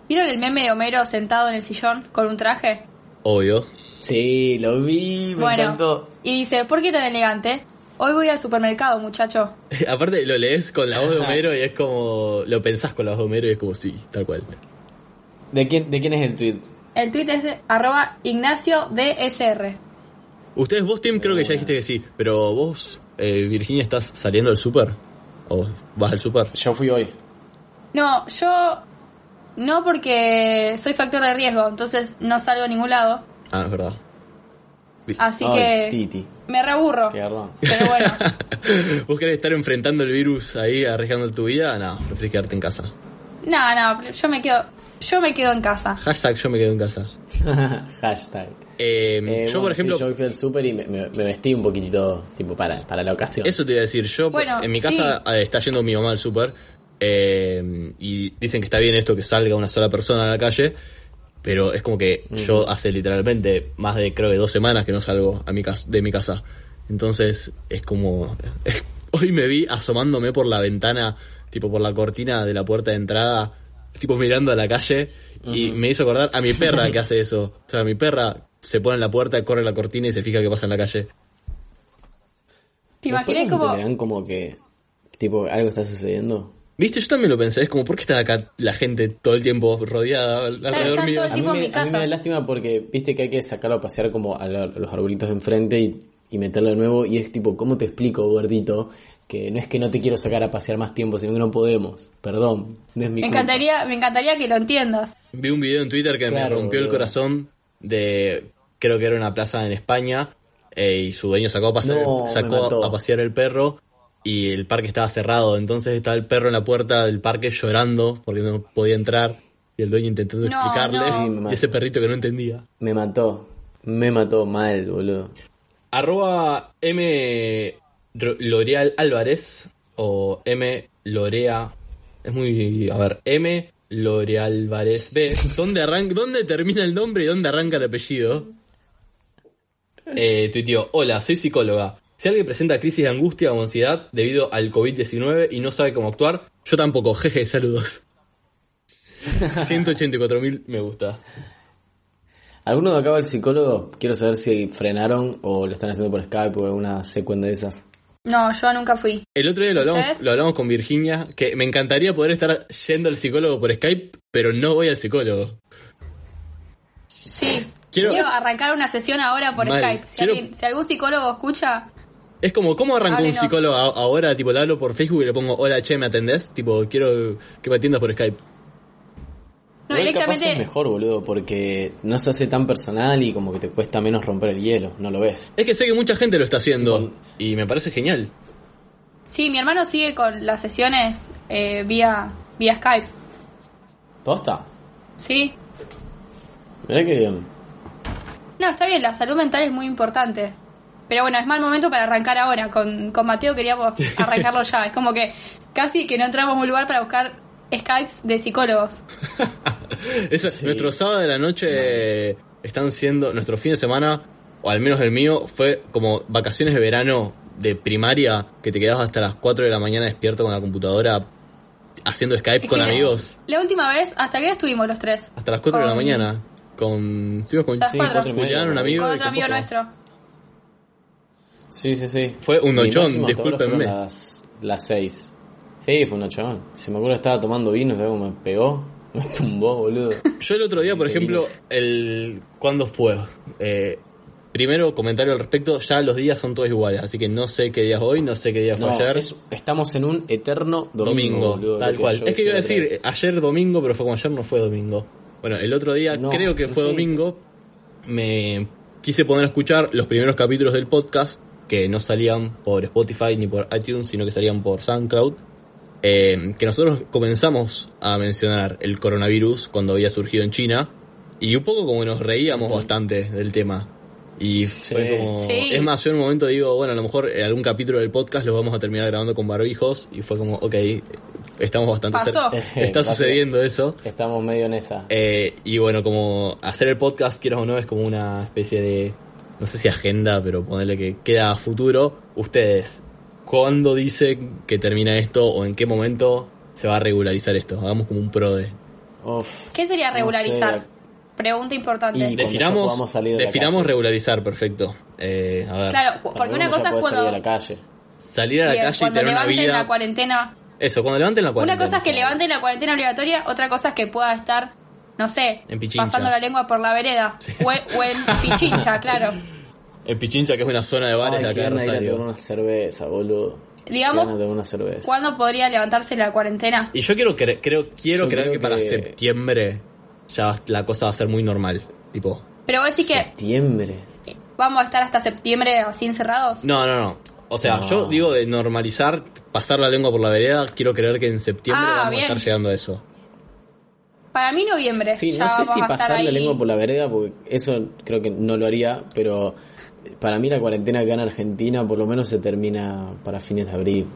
¿Vieron el meme de Homero sentado en el sillón con un traje? Obvio. Sí, lo vi, me bueno, encantó. y dice, ¿por qué tan elegante? Hoy voy al supermercado, muchacho. Aparte lo lees con la voz de Homero y es como... Lo pensás con la voz de Homero y es como sí, tal cual. ¿De quién, ¿De quién es el tweet? El tweet es de arroba Ignacio DSR. Ustedes, vos Tim, creo que ya dijiste que sí, pero vos, eh, Virginia, ¿estás saliendo al súper? ¿O vas al súper? Yo fui hoy. No, yo no porque soy factor de riesgo, entonces no salgo a ningún lado. Ah, es verdad. Así Ay, que Titi. me garrón. Pero bueno, ¿Vos querés estar enfrentando el virus ahí, arriesgando tu vida? No, preferís quedarte en casa. no, no, yo me quedo, yo me quedo en casa. Hashtag yo me quedo en casa. Hashtag. Eh, Eh, yo, por bueno, ejemplo, sí, yo fui al súper y me, me- me vestí un poquitito tipo para, para la ocasión. eso te iba a decir. Yo, Bueno, en mi casa eh, está yendo mi mamá al súper eh, y dicen que está bien esto que salga una sola persona a la calle, pero es como que yo hace literalmente más de creo que dos semanas que no salgo a mi casa, de mi casa. Entonces es como... hoy me vi asomándome por la ventana, tipo por la cortina de la puerta de entrada, tipo mirando a la calle y me hizo acordar a mi perra que hace eso. O sea, mi perra se pone en la puerta, corre la cortina y se fija qué pasa en la calle. ¿Te ¿Los imaginé perros como como que tipo algo está sucediendo? Viste, yo también lo pensé, es como, ¿por qué está acá la gente todo el tiempo rodeada alrededor mío? A mí, me, mi a mí me casa. da lástima porque viste que hay que sacarlo a pasear como a, lo- a los arbolitos de enfrente y, y meterlo de nuevo y es tipo, ¿cómo te explico, gordito? Que no es que no te quiero sacar a pasear más tiempo, sino que no podemos. Perdón, no es mi me culpa. encantaría, me encantaría que lo entiendas. Vi un video en Twitter que me rompió el corazón de, creo que era una plaza en España, eh, y su dueño sacó, a pasear, No, sacó a pasear el perro y el parque estaba cerrado, entonces estaba el perro en la puerta del parque llorando porque no podía entrar y el dueño intentando No, explicarle no. Sí, me y ese perrito que no entendía. Me mató. Me mató mal, boludo. Arroba M L'Oreal Álvarez o M Lorea. Es muy. A ver, M L'Oreal Álvarez B. ¿Dónde, arranca, ¿Dónde termina el nombre y dónde arranca el apellido? Eh, tuiteó, hola, soy psicóloga. Si alguien presenta crisis de angustia o ansiedad debido al COVID-19 y no sabe cómo actuar, yo tampoco, jeje, saludos. 184.000 me gusta. ¿Alguno de acá va al psicólogo? Quiero saber si frenaron o lo están haciendo por Skype o alguna secuencia de esas. No, yo nunca fui. El otro día lo hablamos, lo hablamos con Virginia, que me encantaría poder estar yendo al psicólogo por Skype, pero no voy al psicólogo. Sí. Quiero- Quiero, arrancar una sesión ahora por Mal. Skype. Si, Quiero- alguien- si algún psicólogo escucha, Es como, ¿cómo arrancó un psicólogo a- ahora? Tipo, le hablo por Facebook y le pongo, hola, che, ¿me atendés? Tipo, quiero que me atiendas por Skype. No, Igual capaz directamente. es mejor, boludo, porque no se hace tan personal y como que te cuesta menos romper el hielo, no lo ves. Es que sé que mucha gente lo está haciendo y me parece genial. Sí, mi hermano sigue con las sesiones eh, vía, vía Skype. ¿Posta? Sí. Mirá que bien. No, está bien, la salud mental es muy importante. Pero bueno, es mal momento para arrancar ahora. Con, con Mateo queríamos arrancarlo ya. Es como que casi que no entramos a un lugar para buscar Skypes de psicólogos. Eso, Sí. Nuestro sábado de la noche están siendo, nuestro fin de semana, o al menos el mío, fue como vacaciones de verano de primaria, que te quedabas hasta las 4 de la mañana despierto con la computadora haciendo Skype Es con amigos. La última vez, ¿hasta qué hora estuvimos los tres? Hasta las 4 de la mañana. Con, estuvimos con Sí, Julián, un amigo. Con otro amigo nuestro. Sí, sí, sí. Fue un ahora discúlpenme. Las, las seis. Sí, fue un nochón. Si me acuerdo estaba tomando vino, ¿sabes cómo me pegó? Me tumbó, boludo. Yo el otro día, por ejemplo, el ¿cuándo fue? Eh, primero, comentario al respecto, ya los días son todos iguales, así que no sé qué día es hoy, no sé qué día fue No, ayer. es- estamos en un eterno domingo, domingo, boludo, tal que cual. Es que iba a decir ayer domingo, pero fue como ayer no fue domingo. Bueno, el otro día, No, creo que fue sí. domingo, me quise poner a escuchar los primeros capítulos del podcast que no salían por Spotify ni por iTunes, sino que salían por SoundCloud. eh, que nosotros comenzamos a mencionar el coronavirus cuando había surgido en China y un poco como nos reíamos bastante del tema. Y fue Sí. como... Sí. Es más, yo en un momento digo, bueno, a lo mejor en algún capítulo del podcast lo vamos a terminar grabando con barbijos y fue como, ok, estamos bastante Pasó. cerca. Está Pasó. sucediendo eso. Estamos medio en esa. Eh, y bueno, como hacer el podcast, quieras o no, es como una especie de, no sé si agenda, pero ponerle que queda a futuro. Ustedes, ¿cuándo dicen que termina esto o en qué momento se va a regularizar esto? Hagamos como un pro de... Uf, ¿Qué sería No regularizar? sé. Pregunta importante. Y- Definamos, salir de regularizar, perfecto. Eh, a ver, Claro, por porque una cosa es cuando, salir a la calle. salir a la bien, calle y cuando tener una vida... la cuarentena. Eso, cuando levanten la cuarentena. Una cosa es que levanten la cuarentena obligatoria, otra cosa es que pueda estar, no sé, En pasando la lengua por la vereda. O, o en Pichincha, claro. En Pichincha, que es una zona de bares Ay, de acá de Rosario. una cerveza, boludo. Digamos, de una cerveza. ¿cuándo podría levantarse la cuarentena? Y yo quiero cre- creo, quiero Yo creer creo que para que- septiembre ya la cosa va a ser muy normal. Tipo, Pero vos decís que Septiembre. vamos a estar hasta septiembre así encerrados. No, no, no. O sea, No. yo digo de normalizar, pasar la lengua por la vereda, quiero creer que en septiembre Ah, vamos bien. a estar llegando a eso. Para mí noviembre. Sí, ya no sé si pasar la lengua por la vereda, porque eso creo que no lo haría, pero para mí la cuarentena acá en Argentina por lo menos se termina para fines de abril.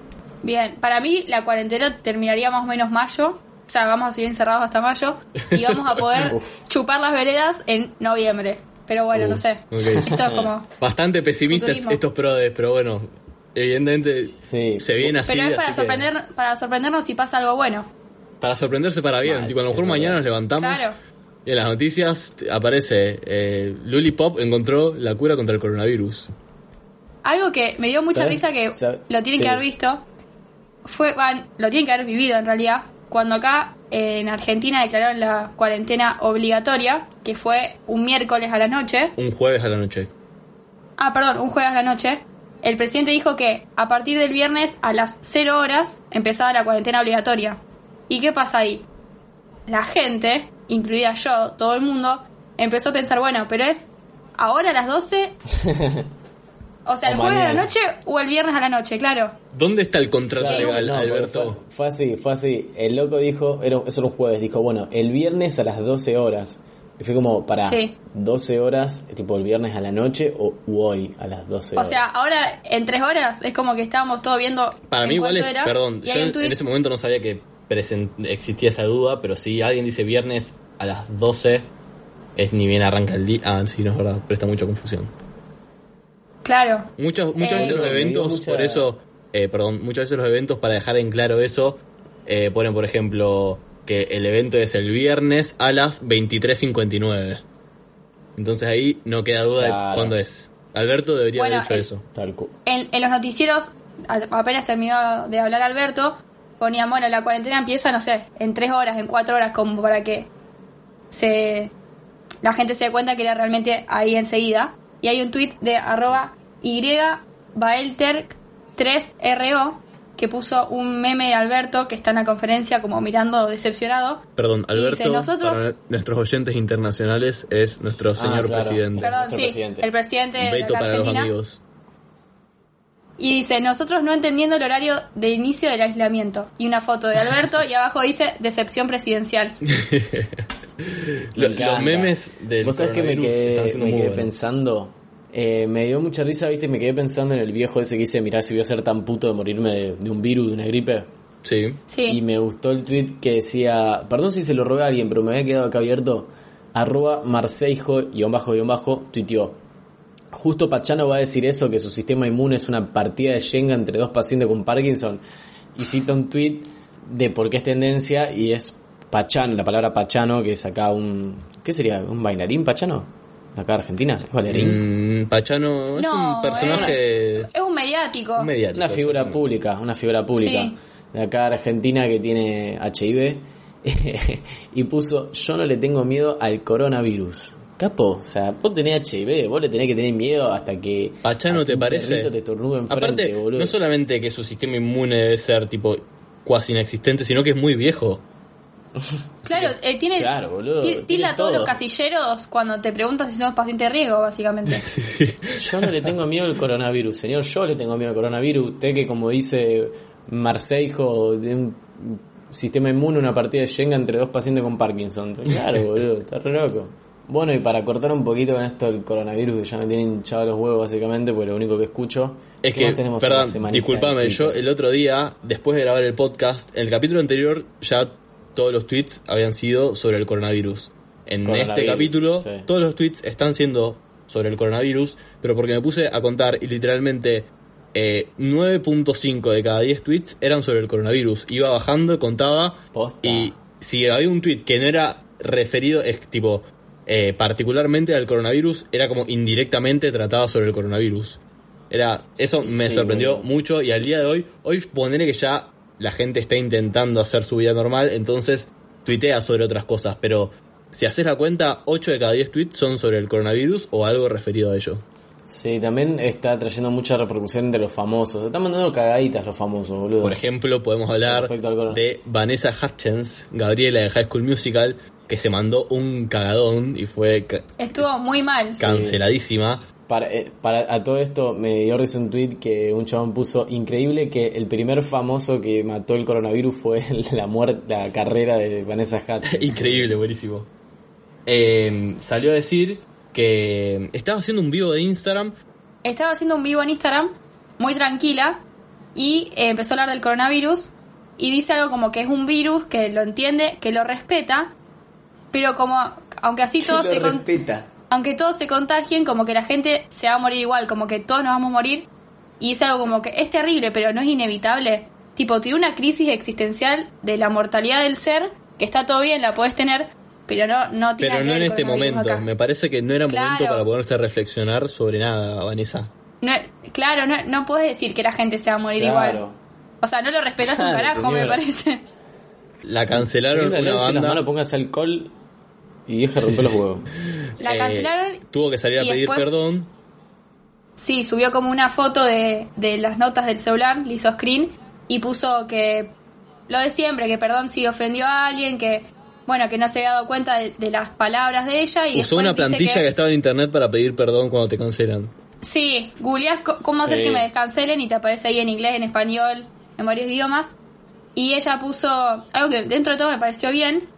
Bien, para mí la cuarentena terminaría más o menos mayo. O sea, vamos a seguir encerrados hasta mayo. Y vamos a poder chupar las veredas en noviembre. Pero bueno, no sé. ok. Esto es como... Bastante pesimistas estos prodes, pero bueno, evidentemente Sí. se viene así. Pero es para, así que- sorprender, para sorprendernos si pasa algo bueno. Para sorprenderse para bien. Mal, tipo, a lo mejor mañana verdad. nos levantamos Claro. y en las noticias aparece eh, Luli Pop encontró la cura contra el coronavirus. Algo que me dio mucha ¿Sabes? risa que ¿Sabes? lo tienen Sí. que haber visto. Fue, van, lo tienen que haber vivido en realidad. Cuando acá eh, en Argentina declararon la cuarentena obligatoria, que fue un miércoles a la noche. Un jueves a la noche. Ah, perdón, un jueves a la noche. El presidente dijo que a partir del viernes a las 0 horas empezaba la cuarentena obligatoria. ¿Y qué pasa ahí? La gente, incluida yo, todo el mundo, empezó a pensar, bueno, pero es ahora a las 12. O sea, O el jueves a la mañana. noche o el viernes a la noche, claro. ¿Dónde está el contrato Claro, legal, no, Alberto? Fue, fue así, fue así. El loco dijo, era, eso era un jueves, dijo, bueno, el viernes a las 12 horas. Y fue como, para Sí. 12 horas, tipo el viernes a la noche o u hoy a las 12 O horas. sea, ahora en tres horas es como que estábamos todos viendo. Para mí igual es, era, perdón, y yo en, tuit- en ese momento no sabía que existía esa duda, pero si alguien dice viernes a las 12, es ni bien arranca el día. Ah, sí, no es verdad, presta mucha confusión. Claro. Muchas, muchas Eh, veces los Me dio eventos, mucha- por eso, eh, perdón, muchas veces los eventos, para dejar en claro eso, eh, ponen, por ejemplo, que el evento es el viernes a las 23.59. Entonces ahí no queda duda de cuándo es. Alberto debería Bueno, haber hecho el- eso. Tal cu- En, en los noticieros, apenas terminó de hablar Alberto, ponían, bueno, la cuarentena empieza, no sé, en tres horas, en cuatro horas, como para que se la gente se dé cuenta que era realmente ahí enseguida. Y hay un tweet de arroba Baelter 3RO, que puso un meme de Alberto que está en la conferencia como mirando decepcionado. Perdón, Alberto, dice, nosotros- para nuestros oyentes internacionales, es nuestro señor claro. presidente. Perdón, nuestro sí, presidente. el presidente de la para los amigos. Y dice, nosotros no entendiendo el horario de inicio del aislamiento. Y una foto de Alberto y abajo dice, decepción presidencial. Lo- los memes del Vos sabés que me quedé, me pensando. eh, me dio mucha risa, viste, me quedé pensando en el viejo ese que dice, mirá, si voy a ser tan puto de morirme de, de un virus, de una gripe. Sí. Sí. Y me gustó el tweet que decía, perdón si se lo robé a alguien, pero me había quedado acá abierto, arroba marceijo, guion bajo, guion bajo, tuiteó. Justo Pachano va a decir eso, que su sistema inmune es una partida de Shenga entre dos pacientes con Parkinson. Y cita un tweet de por qué es tendencia y es Pachano, la palabra Pachano, que es acá un... ¿Qué sería? ¿Un bailarín Pachano? ¿De acá Argentina? ¿Es bailarín? Mm, Pachano es no, un personaje. es, es un mediático. un mediático, Una figura pública, una figura pública. Sí. De acá Argentina que tiene HIV y puso, yo no le tengo miedo al coronavirus. Capo, o sea, vos tenés HIV, vos le tenés que tener miedo hasta que... Pachano, ¿te parece? te enfrente, Aparte, boludo. no solamente que su sistema inmune debe ser tipo cuasi inexistente, sino que es muy viejo. Claro, eh, tiene, Claro, boludo, tiene todos todo. los casilleros cuando te preguntas si somos paciente de riesgo, básicamente. Sí, sí. Yo no le tengo miedo al coronavirus, señor, yo le tengo miedo al coronavirus. Usted que como dice Marceijo, de un sistema inmune, una partida de Shenga entre dos pacientes con Parkinson. Claro, boludo, está re loco. Bueno, y para cortar un poquito con esto del coronavirus, que ya me tiene hinchado los huevos básicamente, porque lo único que escucho... Es ¿qué que, tenemos perdón, disculpame, yo el otro día, después de grabar el podcast, en el capítulo anterior ya todos los tweets habían sido sobre el coronavirus. En este capítulo, sí. todos los tweets están siendo sobre el coronavirus, pero porque me puse a contar y literalmente eh, 9.5 de cada 10 tweets eran sobre el coronavirus. Iba bajando, contaba Posta. y si había un tweet que no era referido, es tipo, eh, particularmente al coronavirus, era como indirectamente tratado sobre el coronavirus. Era, eso me Sí, sorprendió mucho y al día de hoy, hoy ponerle que ya la gente está intentando hacer su vida normal, entonces tuitea sobre otras cosas, pero si haces la cuenta, 8 de cada 10 tweets son sobre el coronavirus o algo referido a ello. Sí, también está trayendo mucha repercusión de los famosos. Están mandando cagaditas los famosos, boludo. Por ejemplo, podemos hablar de Vanessa Hutchins, Gabriela de High School Musical, que se mandó un cagadón y fue Estuvo muy mal. canceladísima. Para, eh, para a todo esto me dio risa un tweet que un chabón puso increíble que el primer famoso que mató el coronavirus fue la muerte, la carrera de Vanessa Hudgens. Increíble, buenísimo. Eh, salió a decir que estaba haciendo un vivo de Instagram. Estaba haciendo un vivo en Instagram, muy tranquila, y eh, empezó a hablar del coronavirus, y dice algo como que es un virus, que lo entiende, que lo respeta, pero como, aunque así todos se... con- aunque todos se contagien, como que la gente se va a morir igual, como que todos nos vamos a morir. Y es algo como que es terrible, pero no es inevitable. Tipo, tiene una crisis existencial de la mortalidad del ser, que está todo bien, la puedes tener, pero no, no tiene Pero no en este momento. acá. Me parece que no era Claro. momento para ponerse a reflexionar sobre nada, Vanessa. No- claro, no, no puedes decir que la gente se va a morir Claro. igual. O sea, no lo respetas un carajo, me parece. La cancelaron Señora, una las banda. manos, póngase alcohol y deje de romper los huevos. La eh, cancelaron tuvo que salir a pedir después- perdón. Sí, subió como una foto de, de las notas del celular, le hizo screen y puso que lo de siempre, que perdón si ofendió a alguien, que bueno, que no se había dado cuenta de, de las palabras de ella y Usó una plantilla que... que, estaba en internet para pedir perdón cuando te cancelan. Sí, googleás cómo hacer Sí. que me descancelen y te aparece ahí en inglés, en español, en varios idiomas. Y ella puso algo que dentro de todo me pareció bien,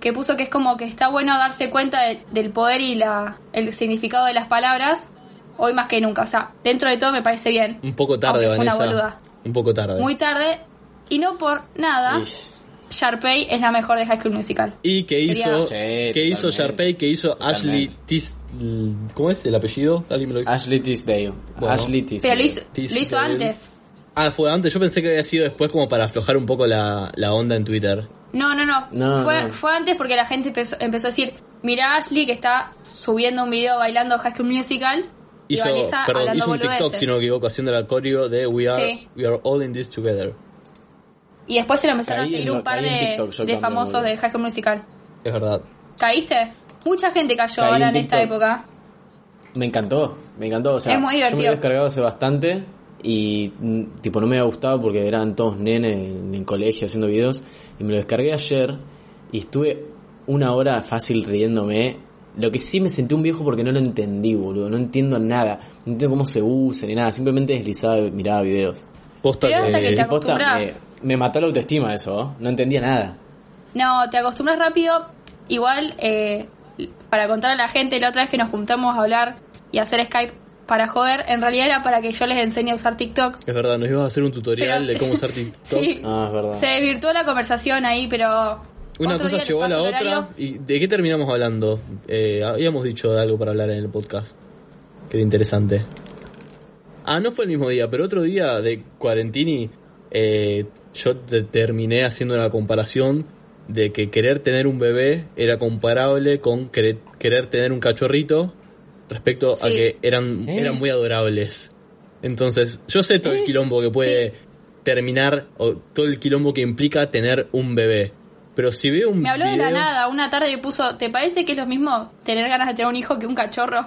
que puso que es como que está bueno darse cuenta de- del poder y la, el significado de las palabras hoy más que nunca. O sea, dentro de todo me parece bien. Un poco tarde, Aunque fue una Vanessa. boluda. Un poco tarde. Muy tarde y no por nada, Ish. Sharpay es la mejor de High School Musical. Y que hizo, Sí, que hizo. Sharpay, que hizo Ashley. Tis... ¿Cómo es el apellido? ¿Alguien me lo dice? Ashley Tisdale. Bueno. Ashley Pero Tisdale. lo hizo, Tis- lo hizo Dale. antes. Ah, fue antes. Yo pensé que había sido después como para aflojar un poco la, la onda en Twitter. No, no, no. No, fue, no. fue antes porque la gente empezó, empezó a decir, mira Ashley que está subiendo un video bailando High School Musical y Hizo, Vanessa perdón, hizo un TikTok, si no me equivoco, haciendo la coreo de We Are, Sí. we are All in This Together. Y después se lo empezaron Caí a en seguir un par de, TikTok yo de también, famosos de High School Musical. Es verdad. ¿Caíste? Mucha gente cayó Caí ahora en en esta época. Me encantó, me encantó. O sea, Es muy yo me divertido. he descargado hace bastante y mm, tipo no me había gustado porque eran todos nenes en colegio haciendo videos y me lo descargué ayer y estuve una hora fácil riéndome. Lo que sí me sentí un viejo porque no lo entendí, boludo. No entiendo nada. No entiendo cómo se usa ni nada. Simplemente deslizaba y miraba videos. Posta Pero hasta que te posta, acostumbras. me, me mató la autoestima eso. ¿eh? No entendía nada. No, te acostumbras rápido. Igual, eh, para contar a la gente, la otra vez que nos juntamos a hablar y hacer Skype para joder, en realidad era para que yo les enseñe a usar TikTok. Es verdad, nos ibas a hacer un tutorial Pero de sí. cómo usar TikTok. Sí. Ah, es verdad. Se desvirtuó la conversación ahí, pero. Una cosa llegó a la otra. horario. ¿Y de qué terminamos hablando? Eh, habíamos dicho de algo para hablar en el podcast. Que era interesante. Ah, no fue el mismo día, pero otro día de Cuarentini, eh, yo te- terminé haciendo una comparación de que querer tener un bebé era comparable con querer, querer tener un cachorrito respecto a que eran, ¿Eh? eran muy adorables. Entonces, yo sé todo el quilombo que puede terminar, o todo el quilombo que implica tener un bebé. Pero si veo un Me habló de la nada. Una tarde me puso: ¿Te parece que es lo mismo tener ganas de tener un hijo que un cachorro?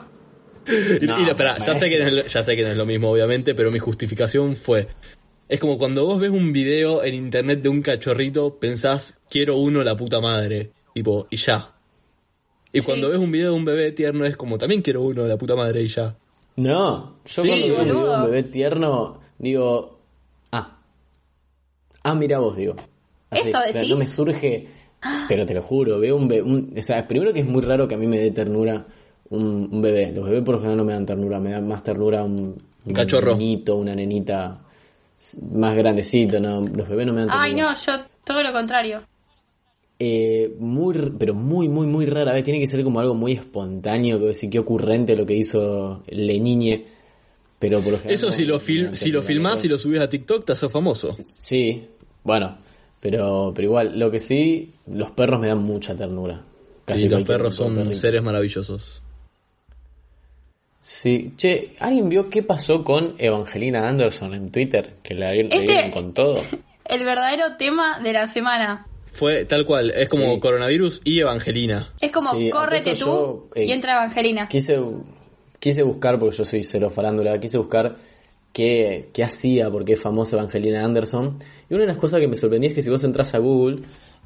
Y, No, y lo- espera, ya sé, que no es lo, ya sé que no es lo mismo, obviamente, pero mi justificación fue... Es como cuando vos ves un video en internet de un cachorrito, pensás, quiero uno la puta madre. Tipo, y ya. Y Sí. cuando ves un video de un bebé tierno es como, también quiero uno la puta madre y ya. No, yo Sí, cuando veo un video de un bebé tierno, digo, ah, ah, mira vos, digo. Así, ¿Eso decís? No me surge, pero te lo juro, veo un bebé, un- o sea, primero que es muy raro que a mí me dé ternura un, un bebé. Los bebés por lo general no me dan ternura, me dan más ternura un, Un cachorro. niñito, una nenita más grandecito, no, los bebés no me dan ternura. Ay, no, yo todo lo contrario. Eh, muy, r- pero muy, muy, muy rara vez. Tiene que ser como algo muy espontáneo, que qué ocurrente lo que hizo Le Niñe. Pero por Eso si lo, fil si lo filmás y lo subís a TikTok, te haces famoso. Sí, bueno, pero, pero igual, lo que sí, los perros me dan mucha ternura. Sí, los perros son perrito. seres maravillosos. Sí, che, ¿alguien vio qué pasó con Evangelina Anderson en Twitter? Que la le Este- dieron con todo. El verdadero tema de la semana. Fue tal cual, es como Sí. coronavirus y Evangelina. Es como, Sí, córrete tú yo, eh, y entra Evangelina. Quise, quise buscar, porque yo soy cero farándula, quise buscar qué, qué hacía, porque es famosa Evangelina Anderson. Y una de las cosas que me sorprendía es que si vos entras a Google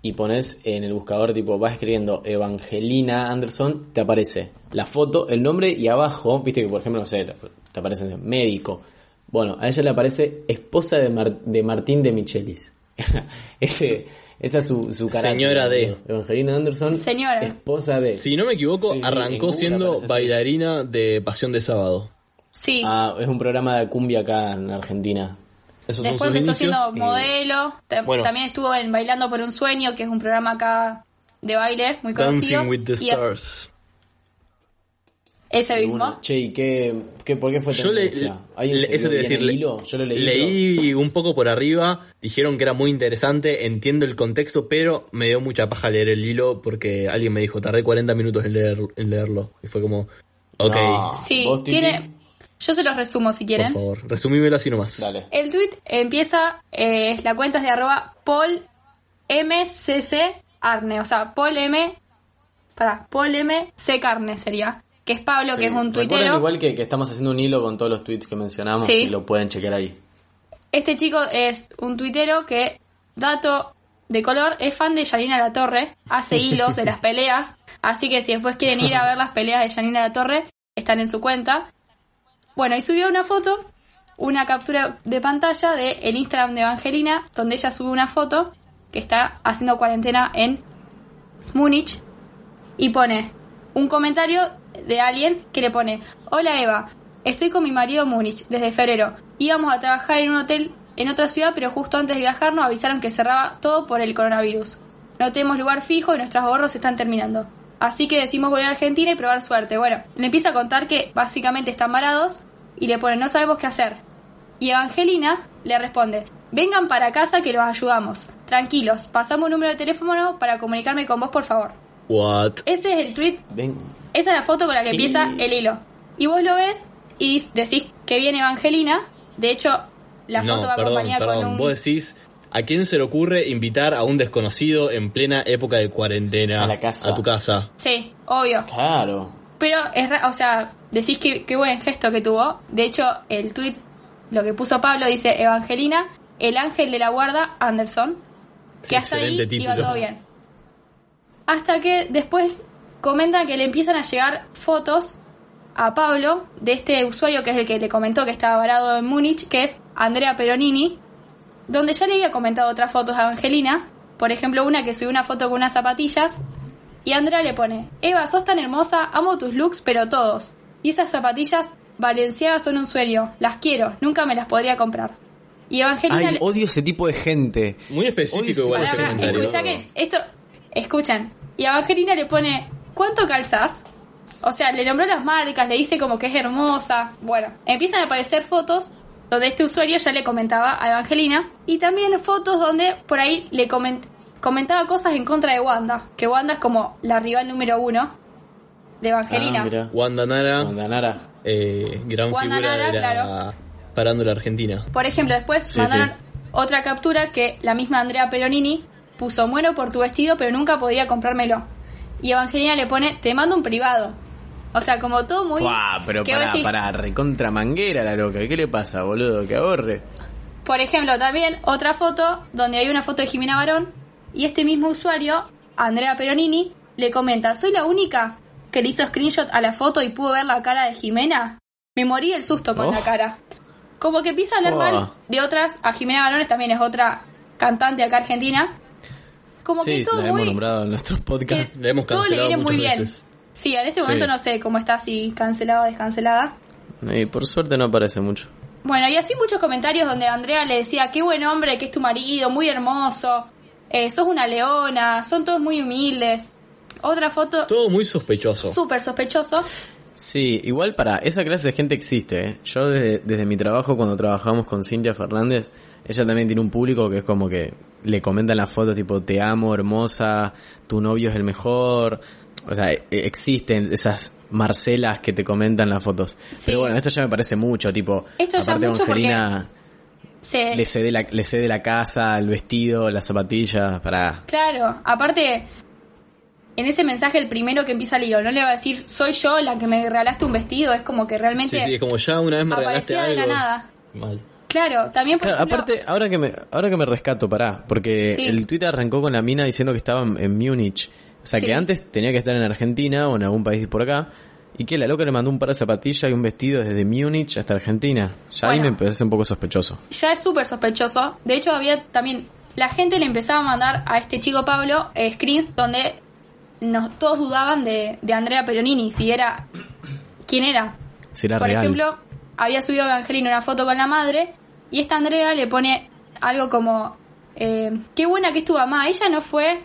y pones en el buscador, tipo, vas escribiendo Evangelina Anderson, te aparece la foto, el nombre y abajo, viste que por ejemplo, no sé, te, te aparece médico. Bueno, a ella le aparece esposa de, Mar- de Martín de Michelis. Ese, esa es su, su carácter. Señora de. boludo. Evangelina Anderson, Señora. esposa de. Si no me equivoco, Sí, arrancó siendo así. bailarina de Pasión de Sábado. Sí. Ah, es un programa de cumbia acá en Argentina. Esos Después son sus empezó inicios. siendo modelo. Bueno. También estuvo en Bailando por un Sueño, que es un programa acá de baile muy conocido. Dancing with the Y Stars. Ese mismo. bueno, che, ¿y qué, qué, por qué fue Yo le, eso te decir, le- hilo? Yo lo leí. leí un poco por arriba, dijeron que era muy interesante, entiendo el contexto, pero me dio mucha paja leer el hilo porque alguien me dijo, tardé 40 minutos en, leer, en leerlo. Y fue como, ok, No. Sí, tiene. Yo se los resumo si por quieren. favor, resumímelo así nomás. Dale. El tweet empieza, eh, la cuenta es de arroba Paul MCC Arne, o sea, Paul M. Para, Paul M. C. Carne sería. Que es Pablo, Sí. que es un Recuerden tuitero. igual que, que estamos haciendo un hilo con todos los tweets que mencionamos Sí. y lo pueden chequear ahí. Este chico es un tuitero que, dato de color, es fan de Yanina La Torre, hace hilos de las peleas, así que si después quieren ir a ver las peleas de Yanina La Torre, están en su cuenta. Bueno, y subió una foto, una captura de pantalla de el Instagram de Evangelina, donde ella sube una foto que está haciendo cuarentena en Múnich y pone un comentario de alguien que le pone, hola Eva, estoy con mi marido Múnich desde febrero. Íbamos a trabajar en un hotel en otra ciudad, pero justo antes de viajar nos avisaron que cerraba todo por el coronavirus. No tenemos lugar fijo y nuestros ahorros están terminando. Así que decimos volver a Argentina y probar suerte. Bueno, le empieza a contar que básicamente están varados y le pone no sabemos qué hacer. Y Evangelina le responde, vengan para casa que los ayudamos. Tranquilos, pasamos un número de teléfono para comunicarme con vos por favor. What? Ese es el tweet Ven. esa es la foto con la que ¿Qué? empieza el hilo. Y vos lo ves y decís que viene Evangelina. De hecho, la no, foto va perdón, acompañada perdón. con un... Vos decís, ¿a quién se le ocurre invitar a un desconocido en plena época de cuarentena A la casa. a tu casa? Sí, obvio. Claro. Pero, es ra- o sea, decís que qué buen gesto que tuvo. De hecho, el tweet lo que puso Pablo, dice Evangelina, el ángel de la guarda, Anderson. Que hasta ahí Excelente iba título. todo bien. Hasta que después comentan que le empiezan a llegar fotos a Pablo de este usuario que es el que le comentó que estaba varado en Múnich, que es Andrea Peronini, donde ya le había comentado otras fotos a Evangelina, por ejemplo una que subió una foto con unas zapatillas, y Andrea le pone, Eva, sos tan hermosa, amo tus looks, pero todos. Y esas zapatillas valenciagas son un sueño, las quiero, nunca me las podría comprar. Y Evangelina Ay, le- odio ese tipo de gente. Muy específico igual ese comentario. escucha que esto, escuchan. Y a Evangelina le pone, ¿cuánto calzás? O sea, le nombró las marcas, le dice como que es hermosa. Bueno, empiezan a aparecer fotos donde este usuario ya le comentaba a Evangelina. Y también fotos donde por ahí le coment- comentaba cosas en contra de Wanda. Que Wanda es como la rival número uno de Evangelina. Ah. Wanda Nara, Wanda Nara. eh, gran Wanda figura Nara, de la claro. parándula argentina. Por ejemplo, después Sí, mandaron sí. otra captura que la misma Andrea Peronini puso muero por tu vestido, pero nunca podía comprármelo. Y Evangelina le pone te mando un privado. O sea, como todo muy. Pero pará, decís- recontra manguera la loca. ¿Qué le pasa, boludo? Que ahorre. Por ejemplo, también otra foto donde hay una foto de Jimena Barón y este mismo usuario, Andrea Peronini, le comenta, soy la única que le hizo screenshot a la foto y pudo ver la cara de Jimena. Me morí el susto con Oh. la cara. Como que empieza a hablar Oh. mal de otras, a Jimena Barones también es otra cantante acá argentina. Como Sí, que todo la hemos muy... nombrado en nuestros podcasts. que La hemos todo le cancelado viene muy bien. veces. Sí, en este Sí. momento no sé cómo está, si cancelada o descancelada. Y por suerte no aparece mucho. Bueno, y así muchos comentarios donde Andrea le decía, qué buen hombre que es tu marido, muy hermoso, eh, sos una leona, son todos muy humildes. Otra foto Todo muy sospechoso. súper sospechoso. Sí, igual para esa clase de gente existe. ¿eh? Yo desde, desde mi trabajo, cuando trabajamos con Cintia Fernández, ella también tiene un público que es como que le comentan las fotos tipo te amo, hermosa, tu novio es el mejor. O sea, e- existen esas Marcelas que te comentan las fotos. Pero bueno, esto ya me parece mucho, tipo, Esto ya aparte mucho porque- Angelina le cede la, le cede la casa, el vestido, las zapatillas, para... Claro, aparte, en ese mensaje el primero que empieza el hilo, no le va a decir, soy yo la que me regalaste un vestido, es como que realmente Sí, sí, es como ya una vez me regalaste aparecía de algo. la nada. Mal. Claro, también por Claro, ejemplo, aparte, ahora que me, ahora que me rescato, pará, porque Sí. el Twitter arrancó con la mina diciendo que estaba en, Múnich. O sea, Sí. que antes tenía que estar en Argentina o en algún país por acá. Y que la loca le mandó un par de zapatillas y un vestido desde Múnich hasta Argentina. Ya ahí me hacer un poco sospechoso. ya es súper sospechoso. De hecho, había también. La gente le empezaba a mandar a este chico Pablo eh, screens donde nos, todos dudaban de, de Andrea Peronini, si era. quién era. Si era Por real. ejemplo, había subido Evangelina una foto con la madre y esta Andrea le pone algo como. eh, qué buena que es tu mamá. Ella no fue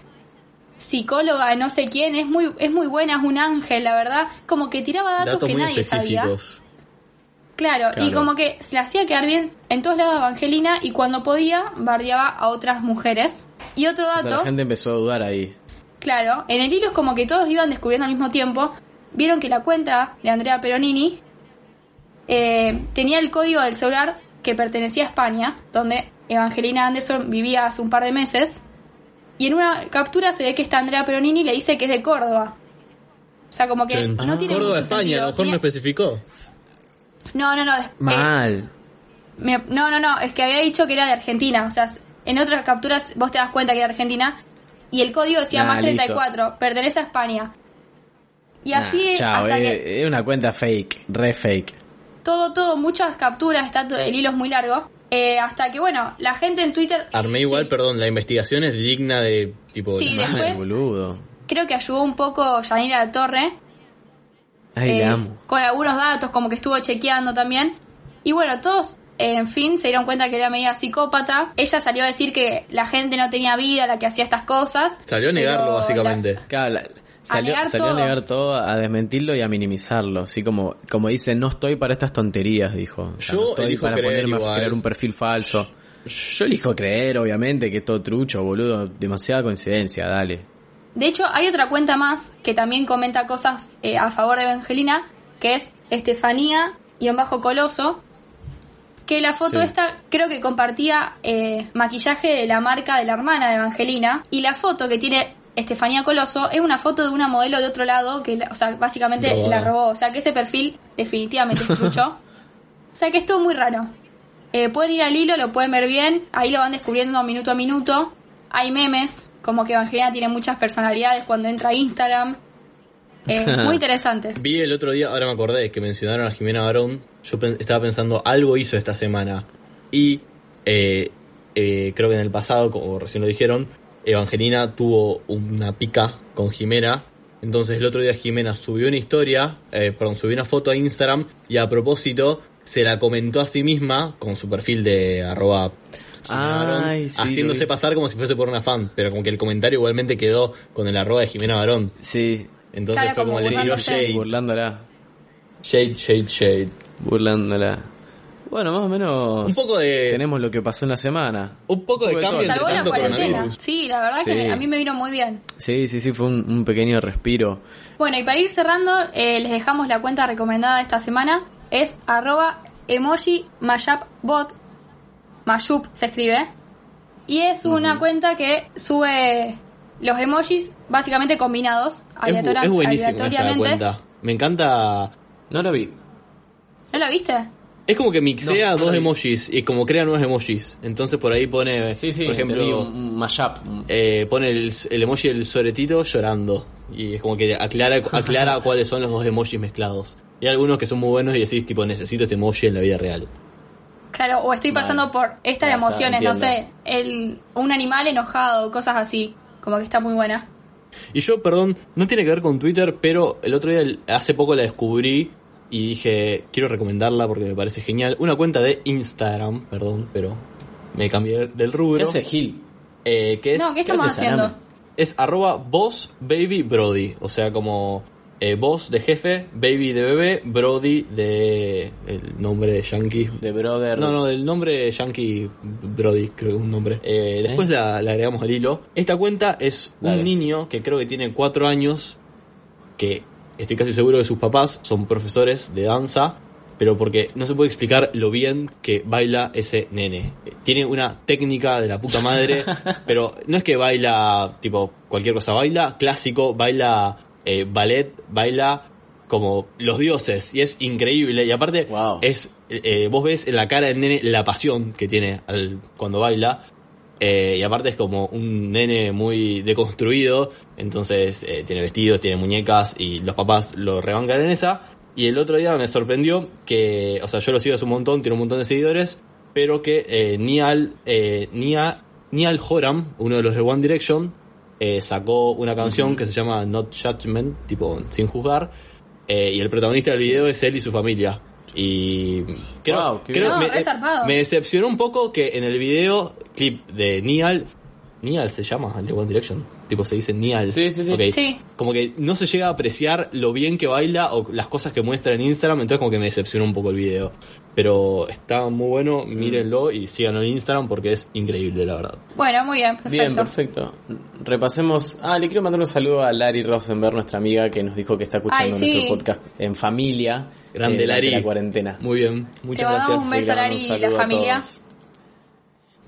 psicóloga de no sé quién, es muy, es muy buena, es un ángel, la verdad. Como que tiraba datos, Datos que muy nadie sabía. Claro, y como que se la hacía quedar bien en todos lados a Evangelina y cuando podía bardeaba a otras mujeres. Y otro O sea, dato, la gente empezó a dudar ahí. claro, en el hilo es como que todos iban descubriendo al mismo tiempo. Vieron que la cuenta de Andrea Peronini eh, tenía el código del celular que pertenecía a España, donde Evangelina Anderson vivía hace un par de meses. Y en una captura se ve que esta Andrea Peronini le dice que es de Córdoba. O sea, como que no tiene Córdoba, mucho España, sentido. a lo mejor no especificó. No, no, no. eh, Mal. Me- no, no, no, es que había dicho que era de Argentina. O sea, en otras capturas vos te das cuenta que era Argentina. Y el código decía Nah, más 34, pertenece a España. Y Nah, así chao, es, que es una cuenta fake, re fake. Todo, todo, muchas capturas, está todo- el hilo es muy largo. Eh, hasta que, bueno, la gente en Twitter... Armé igual, Sí, perdón, la investigación es digna de tipo... Sí, después- boludo. Creo que ayudó un poco Yanira de Torre. Ay, eh, le amo. Con algunos datos, como que estuvo chequeando también. Y bueno, todos, eh, en fin, se dieron cuenta que era media psicópata. Ella salió a decir que la gente no tenía vida, la que hacía estas cosas. Salió a negarlo, básicamente. Claro, la- salió, negar salió a todo. negar todo, a desmentirlo y a minimizarlo. Así como, como dice, no estoy para estas tonterías, dijo. O sea, Yo no estoy para creer ponerme a crear un perfil falso. Yo elijo creer, obviamente, que es todo trucho, boludo. Demasiada coincidencia, dale. De hecho, hay otra cuenta más que también comenta cosas eh, a favor de Evangelina, que es Estefanía y un bajo coloso. Que la foto Sí. esta creo que compartía eh, maquillaje de la marca de la hermana de Evangelina. Y la foto que tiene Estefanía Coloso es una foto de una modelo de otro lado que, la- o sea, básicamente Robada. la robó. O sea, que ese perfil definitivamente es trucho. o sea, que es todo muy raro. Eh, pueden ir al hilo, lo pueden ver bien, ahí lo van descubriendo minuto a minuto. Hay memes, como que Evangelina tiene muchas personalidades cuando entra a Instagram. Eh, muy interesante. Vi el otro día, ahora me acordé, que mencionaron a Jimena Barón. Yo pen- estaba pensando, algo hizo esta semana. Y eh, eh, creo que en el pasado, como recién lo dijeron, Evangelina tuvo una pica con Jimena. Entonces el otro día Jimena subió una historia, eh, perdón, subió una foto a Instagram y a propósito se la comentó a sí misma con su perfil de arroba Barón, Ay, sí, haciéndose pasar como si fuese por una fan, pero como que el comentario igualmente quedó con el arroba de Jimena Barón. Sí, Entonces Claro, fue como como le tiró shade. burlándola. Shade, shade, shade. Burlándola. Bueno, más o menos. Un poco de. Tenemos lo que pasó en la semana. Un poco de Un poco de cambio entre la tanto coronavirus. Sí, la verdad Sí. que a mí me vino muy bien. Sí, sí, sí, fue un, un pequeño respiro. Bueno, y para ir cerrando, eh, les dejamos la cuenta recomendada de esta semana. Es arroba emoji se escribe. Y es una cuenta que sube los emojis básicamente combinados Es, bu- es buenísima esa cuenta. Me encanta. No lo vi. ¿No la viste? Es como que mixea No, dos emojis y como crea nuevos emojis. Entonces por ahí pone, Sí, sí, por entendí, ejemplo, un, un mashup. eh, pone el, el emoji del soretito llorando. Y es como que aclara, aclara cuáles son los dos emojis mezclados. Y hay algunos que son muy buenos y decís, tipo, necesito este emoji en la vida real. Claro, o estoy pasando Vale. por estas Ya está, emociones, no sé, el, un animal enojado, cosas así. Como que está muy buena. Y yo, perdón, no tiene que ver con Twitter, pero el otro día, hace poco la descubrí y dije, quiero recomendarla porque me parece genial. Una cuenta de Instagram, perdón, pero me cambié del ¿Qué rubro. hace Gil? Eh, que es, No, ¿qué estamos hace haciendo? Es arroba boss baby brody. O sea, como eh, boss de jefe, baby de bebé, brody de el nombre de yankee. De Brother. No, no, del nombre Yankee Brody, creo que es un nombre. Eh, después la, la agregamos al hilo. Esta cuenta es Dale. un niño que creo que tiene cuatro años, que estoy casi seguro que sus papás son profesores de danza, pero porque no se puede explicar lo bien que baila ese nene. Tiene una técnica de la puta madre, pero no es que baila tipo cualquier cosa, baila clásico, baila eh, ballet, baila como los dioses y es increíble y aparte Wow. es eh, vos ves en la cara del nene la pasión que tiene al, cuando baila eh, y aparte es como un nene muy deconstruido entonces eh, tiene vestidos tiene muñecas y los papás lo rebancan en esa. Y el otro día me sorprendió que o sea yo lo sigo hace un montón tiene un montón de seguidores pero que eh, Nial eh, Nia, Niall Horan uno de los de One Direction sacó una canción que se llama Not Judgment tipo sin juzgar y el protagonista del video es él y su familia. Y creo, Wow, creo-. No, me, decepcionó un poco que en el video clip de Nial, Nial se llama, el de One Direction, tipo se dice Nial. Sí, sí, sí. Como que no se llega a apreciar lo bien que baila o las cosas que muestra en Instagram, entonces como que me decepcionó un poco el video. Pero está muy bueno, Mm. mírenlo y síganlo en Instagram porque es increíble, la verdad. Bueno, muy bien, perfecto. Bien, perfecto. Repasemos. Ah, le quiero mandar un saludo a Lari Rosenberg, nuestra amiga, que nos dijo que está escuchando Ay, sí. nuestro podcast en familia. Grande, eh, Lari. la cuarentena. Muy bien, muchas gracias. un beso a Lari y la familia.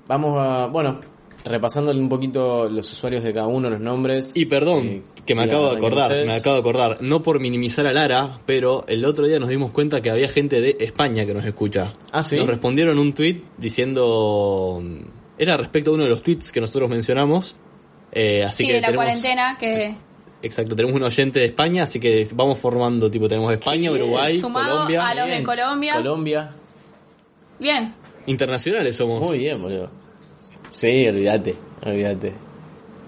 Vamos a. Bueno, repasándole un poquito los usuarios de cada uno, los nombres. Y perdón, Eh, que me acabo de acordar, me acabo de acordar, no por minimizar a Lara, pero el otro día nos dimos cuenta que había gente de España que nos escucha. Ah, ¿sí? Nos respondieron un tweet diciendo... Era respecto a uno de los tweets que nosotros mencionamos. eh, así Sí, que de la tenemos, cuarentena, que Exacto, tenemos un oyente de España, así que vamos formando, tipo, tenemos España, Qué. Uruguay, sumado Colombia. a los de Bien. Colombia. Colombia. Bien. Internacionales somos. Muy bien, boludo. Sí, olvídate, olvídate.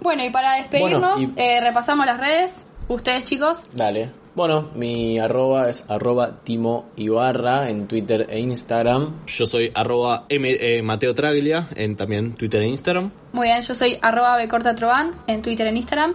Bueno, y para despedirnos, Bueno, y- eh, repasamos las redes. Ustedes, chicos. Dale. Bueno, mi arroba es arroba Timo Ibarra en Twitter e Instagram. Yo soy arroba M, eh, Mateo Traglia en también Twitter e Instagram. Muy bien, yo soy arroba becortatrovan en Twitter, en Instagram.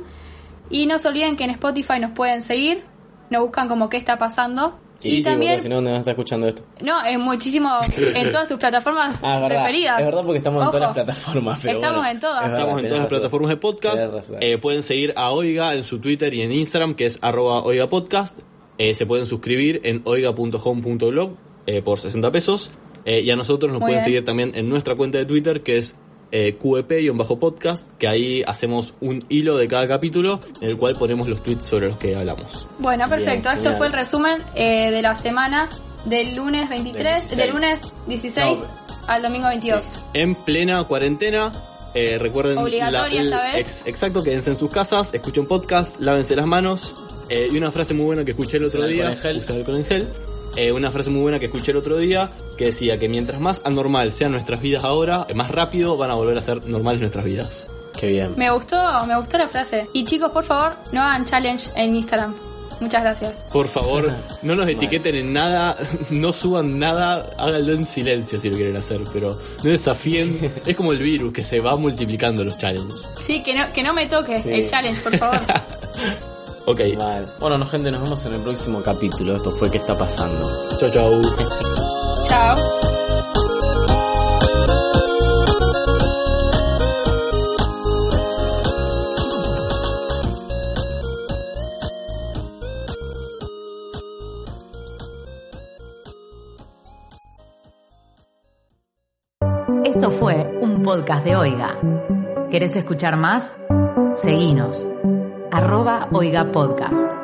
Y no se olviden que en Spotify nos pueden seguir. Nos buscan como qué está pasando. Sí, y sí, también, porque si no, ¿dónde vas a estar escuchando esto? no, en muchísimo, en todas tus plataformas Ah, es verdad. preferidas. Es verdad porque estamos en todas las plataformas. Pero Estamos bueno, en todas. es verdad, Estamos en todas las plataformas de podcast. Eh, pueden seguir a Oiga en su Twitter y en Instagram, que es arroba Oiga Podcast. Eh, se pueden suscribir en oiga.home.blog eh, por 60 pesos. Eh, y a nosotros nos Muy pueden bien. seguir también en nuestra cuenta de Twitter, que es eh, QEP-podcast, que ahí hacemos un hilo de cada capítulo en el cual ponemos los tweets sobre los que hablamos. Bueno, perfecto. Bien, Esto genial. fue el resumen eh, de la semana del lunes 26, 26. del lunes 16 No, al domingo 22. En plena cuarentena. eh, recuerden. Obligatoria esta vez. ex- exacto, quédense en sus casas, escuchen podcast, lávense las manos. eh, y una frase muy buena que escuché el otro día. alcohol en gel. usen alcohol en gel. Eh, una frase muy buena que escuché el otro día que decía que mientras más anormal sean nuestras vidas ahora, más rápido van a volver a ser normales nuestras vidas. Qué bien. Me gustó, me gustó la frase. Y chicos, por favor, no hagan challenge en Instagram. Muchas gracias. Por favor, no nos etiqueten en nada, no suban nada, háganlo en silencio si lo quieren hacer, pero no desafíen. Es como el virus que se va multiplicando los challenges. Sí, que no, que no me toque Sí. el challenge, por favor. Ok, Mal. Bueno, no, gente, nos vemos en el próximo capítulo. Esto fue ¿Qué está pasando? chau chau. Chao. Esto fue un podcast de Oiga. ¿Querés escuchar más? Seguinos. Arroba Oiga Podcast.